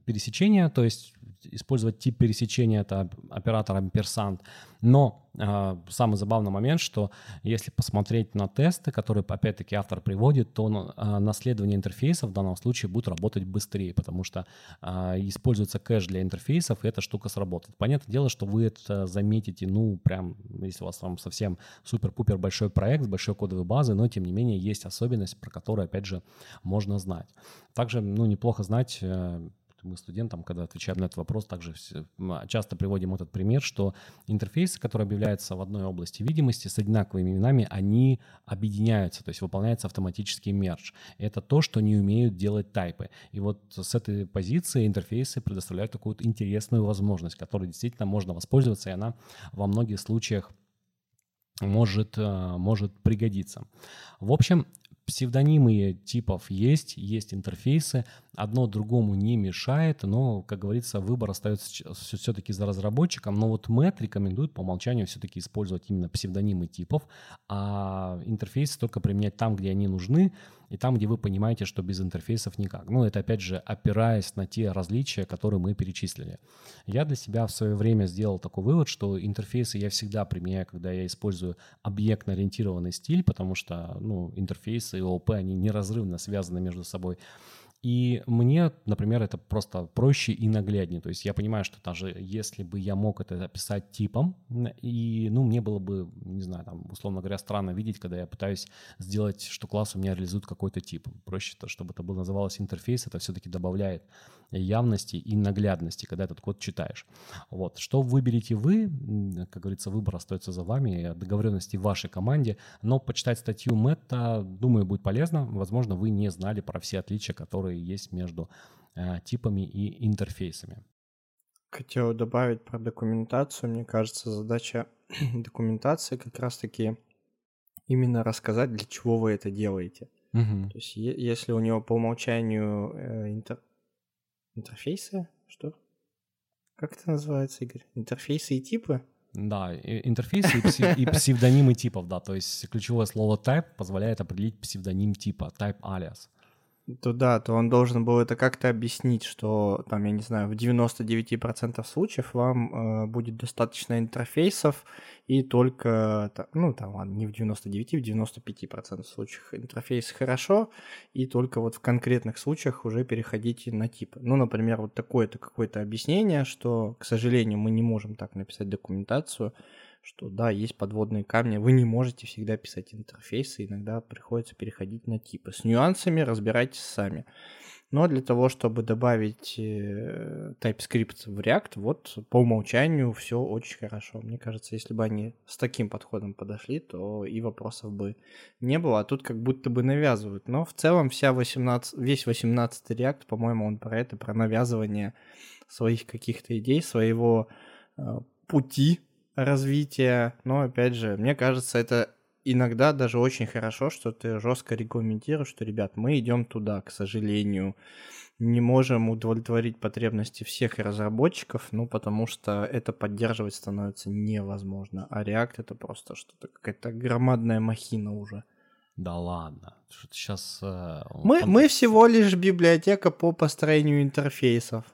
пересечения, то есть использовать тип пересечения, это оператор амперсант. Но э, самый забавный момент, что если посмотреть на тесты, которые опять-таки автор приводит, то э, наследование интерфейса в данном случае будет работать быстрее, потому что э, используется кэш для интерфейсов, и эта штука сработает. Понятное дело, что вы это заметите, ну, прям, если у вас там совсем супер-пупер большой проект с большой кодовой базой, но тем не менее есть особенность, про которую, опять же, можно знать. Также, ну, неплохо знать э, мы студентам, когда отвечаем на этот вопрос, также часто приводим этот пример, что интерфейсы, которые объявляются в одной области видимости с одинаковыми именами, они объединяются, то есть выполняется автоматический мерч. Это то, что не умеют делать тайпы. И вот с этой позиции интерфейсы предоставляют такую вот интересную возможность, которой действительно можно воспользоваться, и она во многих случаях может, э, может пригодиться. В общем, Псевдонимы типов есть, есть интерфейсы, одно другому не мешает, но, как говорится, выбор остается все-таки за разработчиком, но вот Мэт рекомендует по умолчанию все-таки использовать именно псевдонимы типов, а интерфейсы только применять там, где они нужны, и там, где вы понимаете, что без интерфейсов никак. Ну, это опять же опираясь на те различия, которые мы перечислили. Я для себя в свое время сделал такой вывод, что интерфейсы я всегда применяю, когда я использую объектно-ориентированный стиль, потому что ну, интерфейсы и ООП, они неразрывно связаны между собой. И мне, например, это просто проще и нагляднее. То есть я понимаю, что даже если бы я мог это описать типом, и, ну, мне было бы, не знаю, там, условно говоря, странно видеть, когда я пытаюсь сделать, что класс у меня реализует какой-то тип. Проще, то, чтобы это было называлось интерфейс, это все-таки добавляет явности и наглядности, когда этот код читаешь. Вот. Что выберете вы, как говорится, выбор остается за вами, договоренности в вашей команде, но почитать статью Мэтта, думаю, будет полезно. Возможно, вы не знали про все отличия, которые есть между э, типами и интерфейсами. Хотел добавить про документацию. Мне кажется, задача документации как раз-таки именно рассказать, для чего вы это делаете. Угу. То есть, если у него по умолчанию э, интер Интерфейсы? Что? Как это называется, Игорь? Интерфейсы и типы? Да, интерфейсы и, псев, и псевдонимы типов, да. То есть ключевое слово type позволяет определить псевдоним типа, type alias то да, то он должен был это как-то объяснить, что там, я не знаю, в 99% случаев вам э, будет достаточно интерфейсов и только, ну там ладно, не в 99, в 95% случаев интерфейс хорошо, и только вот в конкретных случаях уже переходите на типы. Ну, например, вот такое-то какое-то объяснение, что, к сожалению, мы не можем так написать документацию, что да, есть подводные камни, вы не можете всегда писать интерфейсы, иногда приходится переходить на типы. С нюансами разбирайтесь сами. Но для того, чтобы добавить э, TypeScript в React, вот по умолчанию все очень хорошо. Мне кажется, если бы они с таким подходом подошли, то и вопросов бы не было. А тут как будто бы навязывают. Но в целом вся 18, весь 18 React, по-моему, он про это, про навязывание своих каких-то идей, своего э, пути развития. Но, опять же, мне кажется, это иногда даже очень хорошо, что ты жестко регламентируешь, что, ребят, мы идем туда, к сожалению, не можем удовлетворить потребности всех разработчиков, ну, потому что это поддерживать становится невозможно. А React это просто что-то, какая-то громадная махина уже. Да ладно. Что-то сейчас... Э, мы, мы всего лишь библиотека по построению интерфейсов.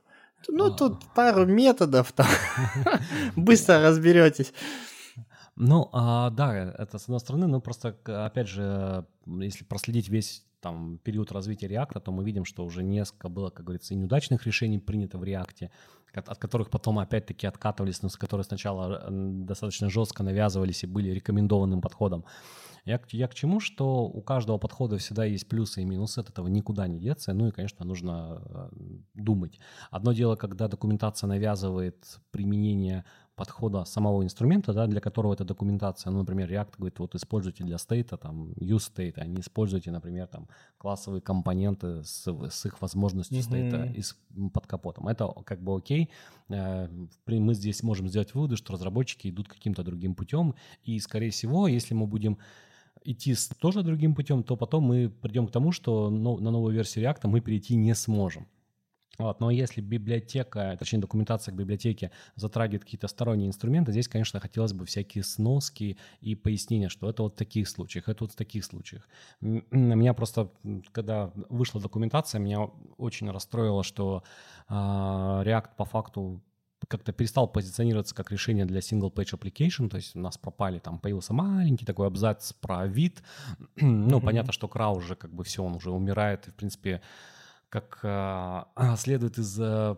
Ну, а... тут пару методов там. Быстро разберетесь. Ну, а, да, это с одной стороны, но просто, опять же, если проследить весь там период развития React, то мы видим, что уже несколько было, как говорится, и неудачных решений принято в React, от которых потом опять-таки откатывались, но с которые сначала достаточно жестко навязывались и были рекомендованным подходом. Я, я к чему, что у каждого подхода всегда есть плюсы и минусы, от этого никуда не деться, ну и, конечно, нужно э, думать. Одно дело, когда документация навязывает применение подхода самого инструмента, да, для которого эта документация, ну, например, React говорит, вот используйте для стейта, там, use state, а не используйте, например, там, классовые компоненты с, с их возможностью mm-hmm. стейта из, под капотом. Это как бы окей. Э, мы здесь можем сделать выводы, что разработчики идут каким-то другим путем, и, скорее всего, если мы будем идти тоже другим путем, то потом мы придем к тому, что на новую версию React мы перейти не сможем. Вот, но если библиотека, точнее документация к библиотеке затрагивает какие-то сторонние инструменты, здесь, конечно, хотелось бы всякие сноски и пояснения, что это вот в таких случаях, это вот в таких случаях. Меня просто, когда вышла документация, меня очень расстроило, что э, React по факту как-то перестал позиционироваться как решение для single-page application, то есть у нас пропали, там появился маленький такой абзац про вид, ну, mm-hmm. понятно, что Кра уже как бы все, он уже умирает, и, в принципе, как э, следует из э,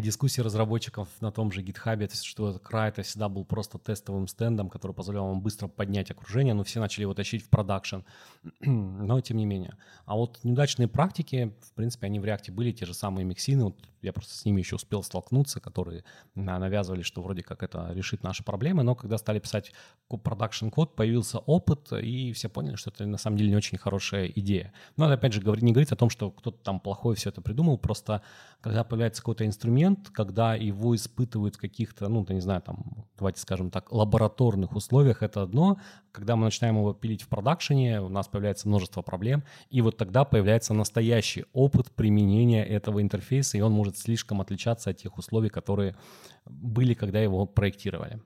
дискуссии разработчиков на том же GitHub, что Cry это всегда был просто тестовым стендом, который позволял вам быстро поднять окружение, но все начали его тащить в продакшн, но тем не менее. А вот неудачные практики, в принципе, они в реакте были, те же самые миксины, вот я просто с ними еще успел столкнуться, которые навязывали, что вроде как это решит наши проблемы, но когда стали писать продакшн код, появился опыт, и все поняли, что это на самом деле не очень хорошая идея. Но опять же не говорить о том, что кто-то там плохой все это придумал, просто когда появляется какой-то инструмент, когда его испытывают в каких-то, ну, не знаю, там, давайте скажем так, лабораторных условиях, это одно, когда мы начинаем его пилить в продакшене, у нас появляется множество проблем, и вот тогда появляется настоящий опыт применения этого интерфейса, и он может слишком отличаться от тех условий, которые были, когда его проектировали.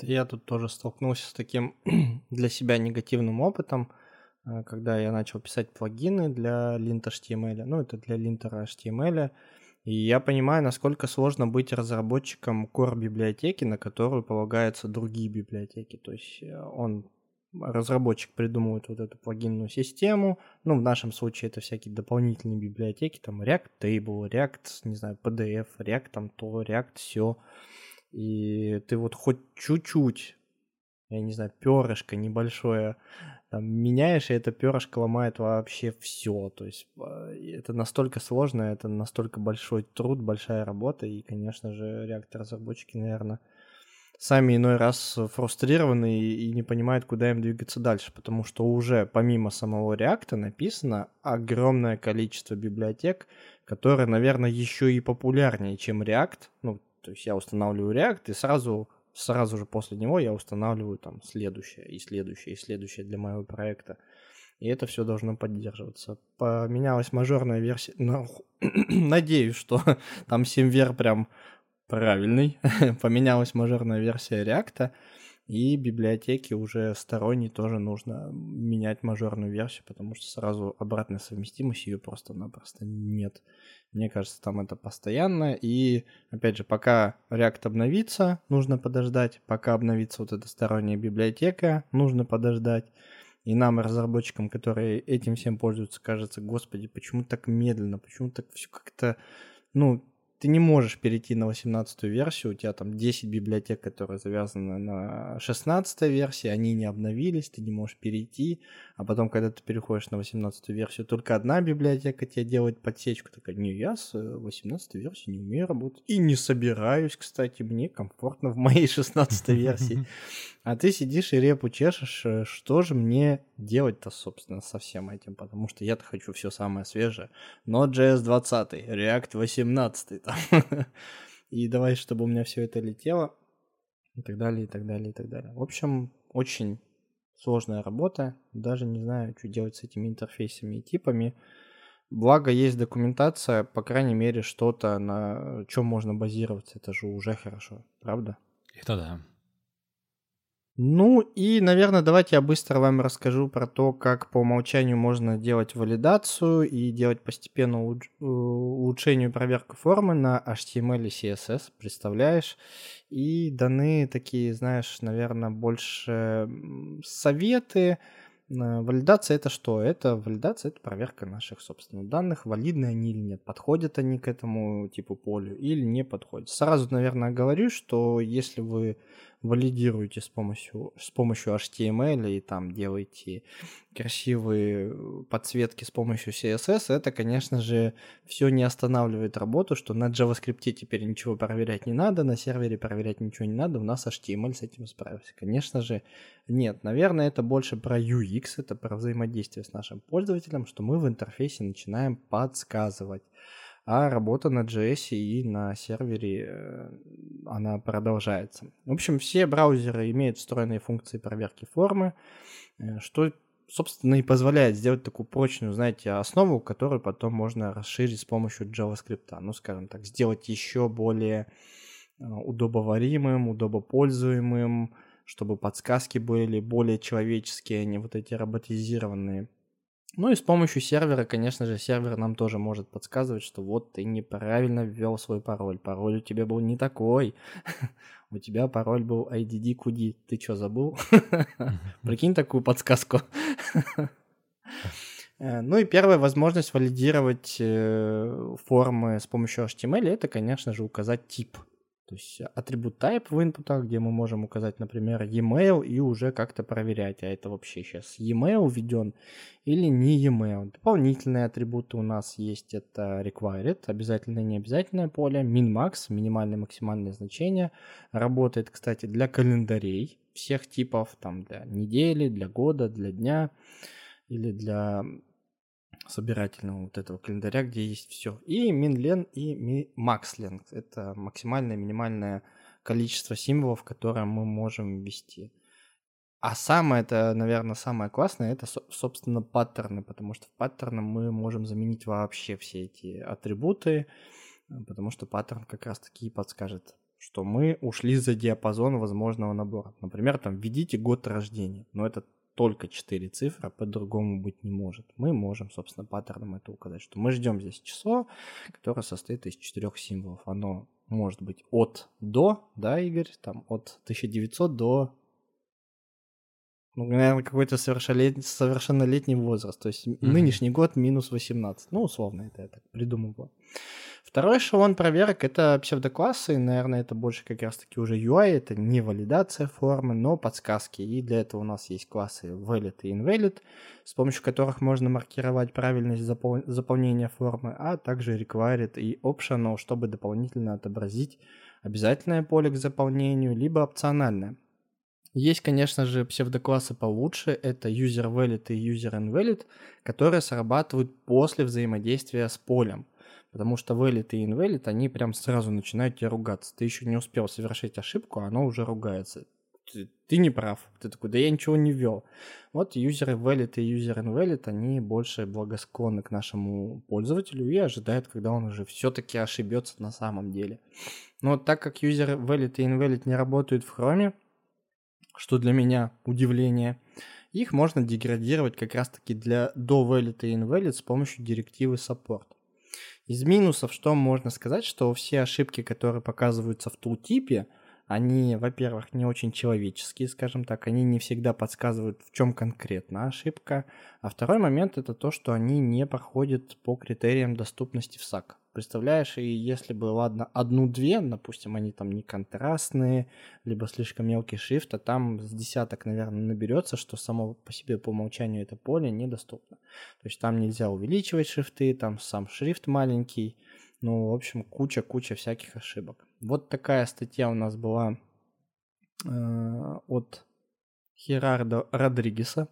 Я тут тоже столкнулся с таким для себя негативным опытом, э, когда я начал писать плагины для lint HTML, ну это для линтера HTML, и я понимаю, насколько сложно быть разработчиком core библиотеки, на которую полагаются другие библиотеки. То есть э, он разработчик придумывает вот эту плагинную систему. Ну, в нашем случае это всякие дополнительные библиотеки, там React Table, React, не знаю, PDF, React там то, React все. И ты вот хоть чуть-чуть, я не знаю, перышко небольшое там, меняешь, и это перышко ломает вообще все. То есть а, это настолько сложно, это настолько большой труд, большая работа, и, конечно же, реактор-разработчики, наверное, сами иной раз фрустрированы и не понимают, куда им двигаться дальше, потому что уже помимо самого реакта написано огромное количество библиотек, которые, наверное, еще и популярнее, чем React. Ну, то есть я устанавливаю React и сразу сразу же после него я устанавливаю там следующее и следующее и следующее для моего проекта. И это все должно поддерживаться. Поменялась мажорная версия. Ну, надеюсь, что там 7 прям правильный. Поменялась мажорная версия React, и библиотеки уже сторонние тоже нужно менять мажорную версию, потому что сразу обратная совместимость ее просто-напросто нет. Мне кажется, там это постоянно. И, опять же, пока React обновится, нужно подождать. Пока обновится вот эта сторонняя библиотека, нужно подождать. И нам, разработчикам, которые этим всем пользуются, кажется, господи, почему так медленно, почему так все как-то, ну, ты не можешь перейти на 18 версию, у тебя там 10 библиотек, которые завязаны на 16 версии, они не обновились, ты не можешь перейти, а потом, когда ты переходишь на 18 версию, только одна библиотека тебе делает подсечку, такая, не, я с 18 версии не умею работать, и не собираюсь, кстати, мне комфортно в моей 16 версии. А ты сидишь и репу чешешь, э, что же мне делать-то, собственно, со всем этим, потому что я-то хочу все самое свежее. Node.js 20, React 18, там. и давай, чтобы у меня все это летело. и так далее, и так далее, и так далее. В общем, очень сложная работа, даже не знаю, что делать с этими интерфейсами и типами. Благо есть документация, по крайней мере, что-то, на чем можно базироваться, это же уже хорошо, правда? Это да. Ну и, наверное, давайте я быстро вам расскажу про то, как по умолчанию можно делать валидацию и делать постепенно улучшение и проверку формы на HTML и CSS, представляешь? И даны такие, знаешь, наверное, больше советы, Э, валидация это что? Это валидация, это проверка наших собственных данных, валидны они или нет, подходят они к этому типу полю или не подходят. Сразу, наверное, говорю, что если вы валидируете с помощью, с помощью HTML и там делаете красивые подсветки с помощью CSS, это, конечно же, все не останавливает работу, что на JavaScript теперь ничего проверять не надо, на сервере проверять ничего не надо, у нас HTML с этим справился. Конечно же, нет. Наверное, это больше про UX, это про взаимодействие с нашим пользователем, что мы в интерфейсе начинаем подсказывать а работа на JS и на сервере, э, она продолжается. В общем, все браузеры имеют встроенные функции проверки формы, э, что, собственно, и позволяет сделать такую прочную, знаете, основу, которую потом можно расширить с помощью JavaScript. Ну, скажем так, сделать еще более э, удобоваримым, удобопользуемым, чтобы подсказки были более человеческие, а не вот эти роботизированные. Ну и с помощью сервера, конечно же, сервер нам тоже может подсказывать, что вот ты неправильно ввел свой пароль. Пароль у тебя был не такой. У тебя пароль был IDD Куди. Ты что, забыл? Прикинь такую подсказку. Э, ну и первая возможность валидировать э, формы с помощью HTML это, конечно же, указать тип. То есть атрибут type в инпутах, где мы можем указать, например, e-mail и уже как-то проверять, а это вообще сейчас e-mail введен или не e-mail. Дополнительные атрибуты у нас есть, это required, обязательное и необязательное поле, min-max, минимальное максимальное значение. Работает, кстати, для календарей всех типов, там для недели, для года, для дня или для собирательного вот этого календаря, где есть все. И minlen и maxlen. Это максимальное, минимальное количество символов, которые мы можем ввести. А самое, это, наверное, самое классное, это, собственно, паттерны, потому что в паттерны мы можем заменить вообще все эти атрибуты, потому что паттерн как раз-таки подскажет, что мы ушли за диапазон возможного набора. Например, там, введите год рождения, но это только 4 цифры, по-другому быть не может. Мы можем, собственно, паттерном это указать, что мы ждем здесь число, которое состоит из четырех символов. Оно может быть от до, да, Игорь, там от 1900 до ну, наверное, какой-то совершеннолетний, совершеннолетний возраст. То есть mm-hmm. нынешний год минус 18. Ну, условно, это я так придумываю. Второй эшелон проверок — это псевдоклассы, наверное, это больше как раз-таки уже UI, это не валидация формы, но подсказки. И для этого у нас есть классы valid и invalid, с помощью которых можно маркировать правильность запол- заполнения формы, а также required и optional, чтобы дополнительно отобразить обязательное поле к заполнению, либо опциональное. Есть, конечно же, псевдоклассы получше, это user valid и user invalid, которые срабатывают после взаимодействия с полем. Потому что valid и invalid, они прям сразу начинают тебя ругаться. Ты еще не успел совершить ошибку, а оно уже ругается. Ты, ты не прав. Ты такой, да я ничего не ввел. Вот юзеры valid и user invalid, они больше благосклонны к нашему пользователю и ожидают, когда он уже все-таки ошибется на самом деле. Но так как user valid и invalid не работают в Chrome, что для меня удивление, их можно деградировать как раз-таки для до valid и invalid с помощью директивы support. Из минусов что можно сказать, что все ошибки, которые показываются в тултипе, они, во-первых, не очень человеческие, скажем так, они не всегда подсказывают, в чем конкретно ошибка. А второй момент это то, что они не проходят по критериям доступности в SAC. Представляешь, и если бы, ладно, одну-две, допустим, они там не контрастные, либо слишком мелкий шрифт, а там с десяток, наверное, наберется, что само по себе по умолчанию это поле недоступно. То есть там нельзя увеличивать шрифты, там сам шрифт маленький, ну, в общем, куча-куча всяких ошибок. Вот такая статья у нас была э, от Херардо Родригеса.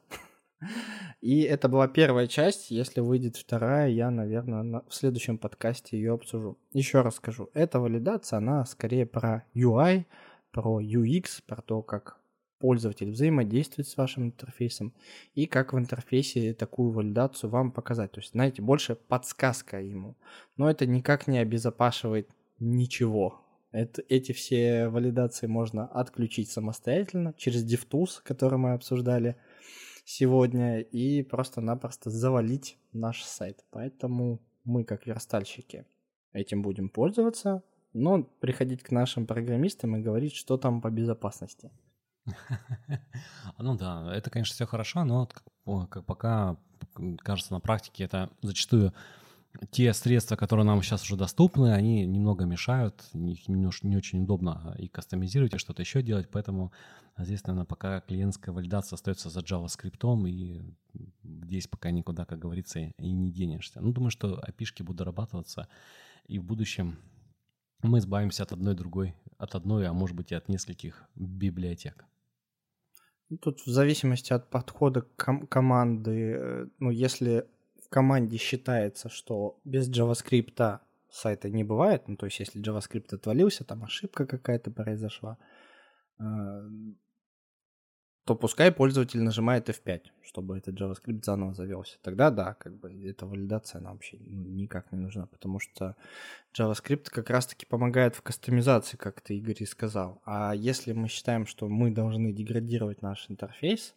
И это была первая часть. Если выйдет вторая, я, наверное, на, в следующем подкасте ее обсужу. Еще раз скажу. Эта валидация, она скорее про UI, про UX, про то, как пользователь взаимодействует с вашим интерфейсом и как в интерфейсе такую валидацию вам показать. То есть, знаете, больше подсказка ему. Но это никак не обезопашивает ничего. Это, эти все валидации можно отключить самостоятельно через DevTools, который мы обсуждали сегодня, и просто-напросто завалить наш сайт. Поэтому мы, как верстальщики, этим будем пользоваться, но приходить к нашим программистам и говорить, что там по безопасности. Ну да, это, конечно, все хорошо, но пока кажется на практике, это зачастую те средства, которые нам сейчас уже доступны, они немного мешают, их не очень удобно и кастомизировать, и что-то еще делать, поэтому здесь, наверное, пока клиентская валидация остается за JavaScript, и здесь пока никуда, как говорится, и не денешься. Ну, думаю, что API будут дорабатываться, и в будущем мы избавимся от одной другой, от одной, а может быть и от нескольких библиотек. Тут в зависимости от подхода ком- команды, э, ну, если команде считается, что без JavaScript сайта не бывает, ну, то есть если JavaScript отвалился, там ошибка какая-то произошла, э, то пускай пользователь нажимает F5, чтобы этот JavaScript заново завелся. Тогда да, как бы эта валидация нам вообще ну, никак не нужна, потому что JavaScript как раз-таки помогает в кастомизации, как ты, Игорь, и сказал. А если мы считаем, что мы должны деградировать наш интерфейс,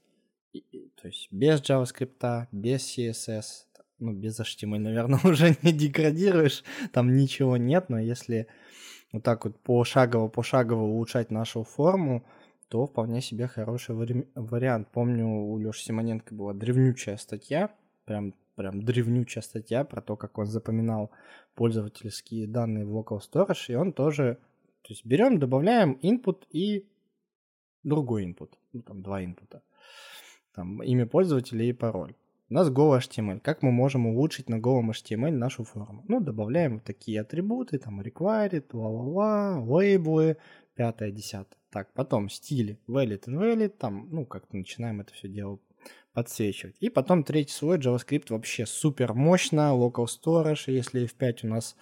то есть без JavaScript, без CSS, ну, без HTML, наверное, уже не деградируешь, там ничего нет, но если вот так вот пошагово-пошагово улучшать нашу форму, то вполне себе хороший вари- вариант. Помню, у Лёши Симоненко была древнючая статья, прям, прям древнючая статья про то, как он запоминал пользовательские данные в Local Storage, и он тоже, то есть берем, добавляем input и другой input, ну там два инпута, там имя пользователя и пароль. У нас Go.html. Как мы можем улучшить на Go HTML нашу форму? Ну, добавляем такие атрибуты, там required, ла-ла-ла, лейблы, пятое, десятое. Так, потом стили, valid and valid, там, ну, как-то начинаем это все дело подсвечивать. И потом третий слой JavaScript вообще супер мощно, local storage, если F5 у нас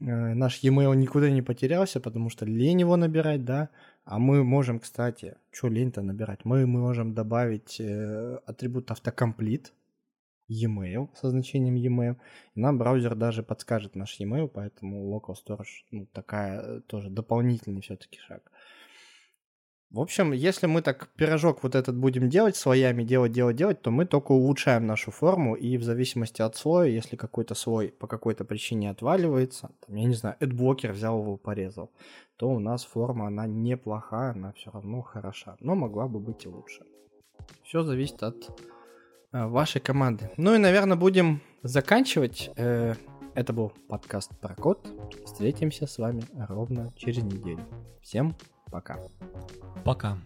э, наш e-mail никуда не потерялся, потому что лень его набирать, да, а мы можем, кстати, что лень-то набирать, мы, мы можем добавить э, атрибут автокомплит, e-mail со значением e-mail, и нам браузер даже подскажет наш e-mail, поэтому local storage, ну, такая э, тоже дополнительный все-таки шаг. В общем, если мы так пирожок вот этот будем делать, слоями делать, делать, делать, то мы только улучшаем нашу форму, и в зависимости от слоя, если какой-то слой по какой-то причине отваливается, там, я не знаю, адблокер взял его, порезал, то у нас форма, она неплохая, она все равно хороша, но могла бы быть и лучше. Все зависит от вашей команды. Ну и, наверное, будем заканчивать. Э, это был подкаст про код. Встретимся с вами ровно через неделю. Всем Пока. Пока.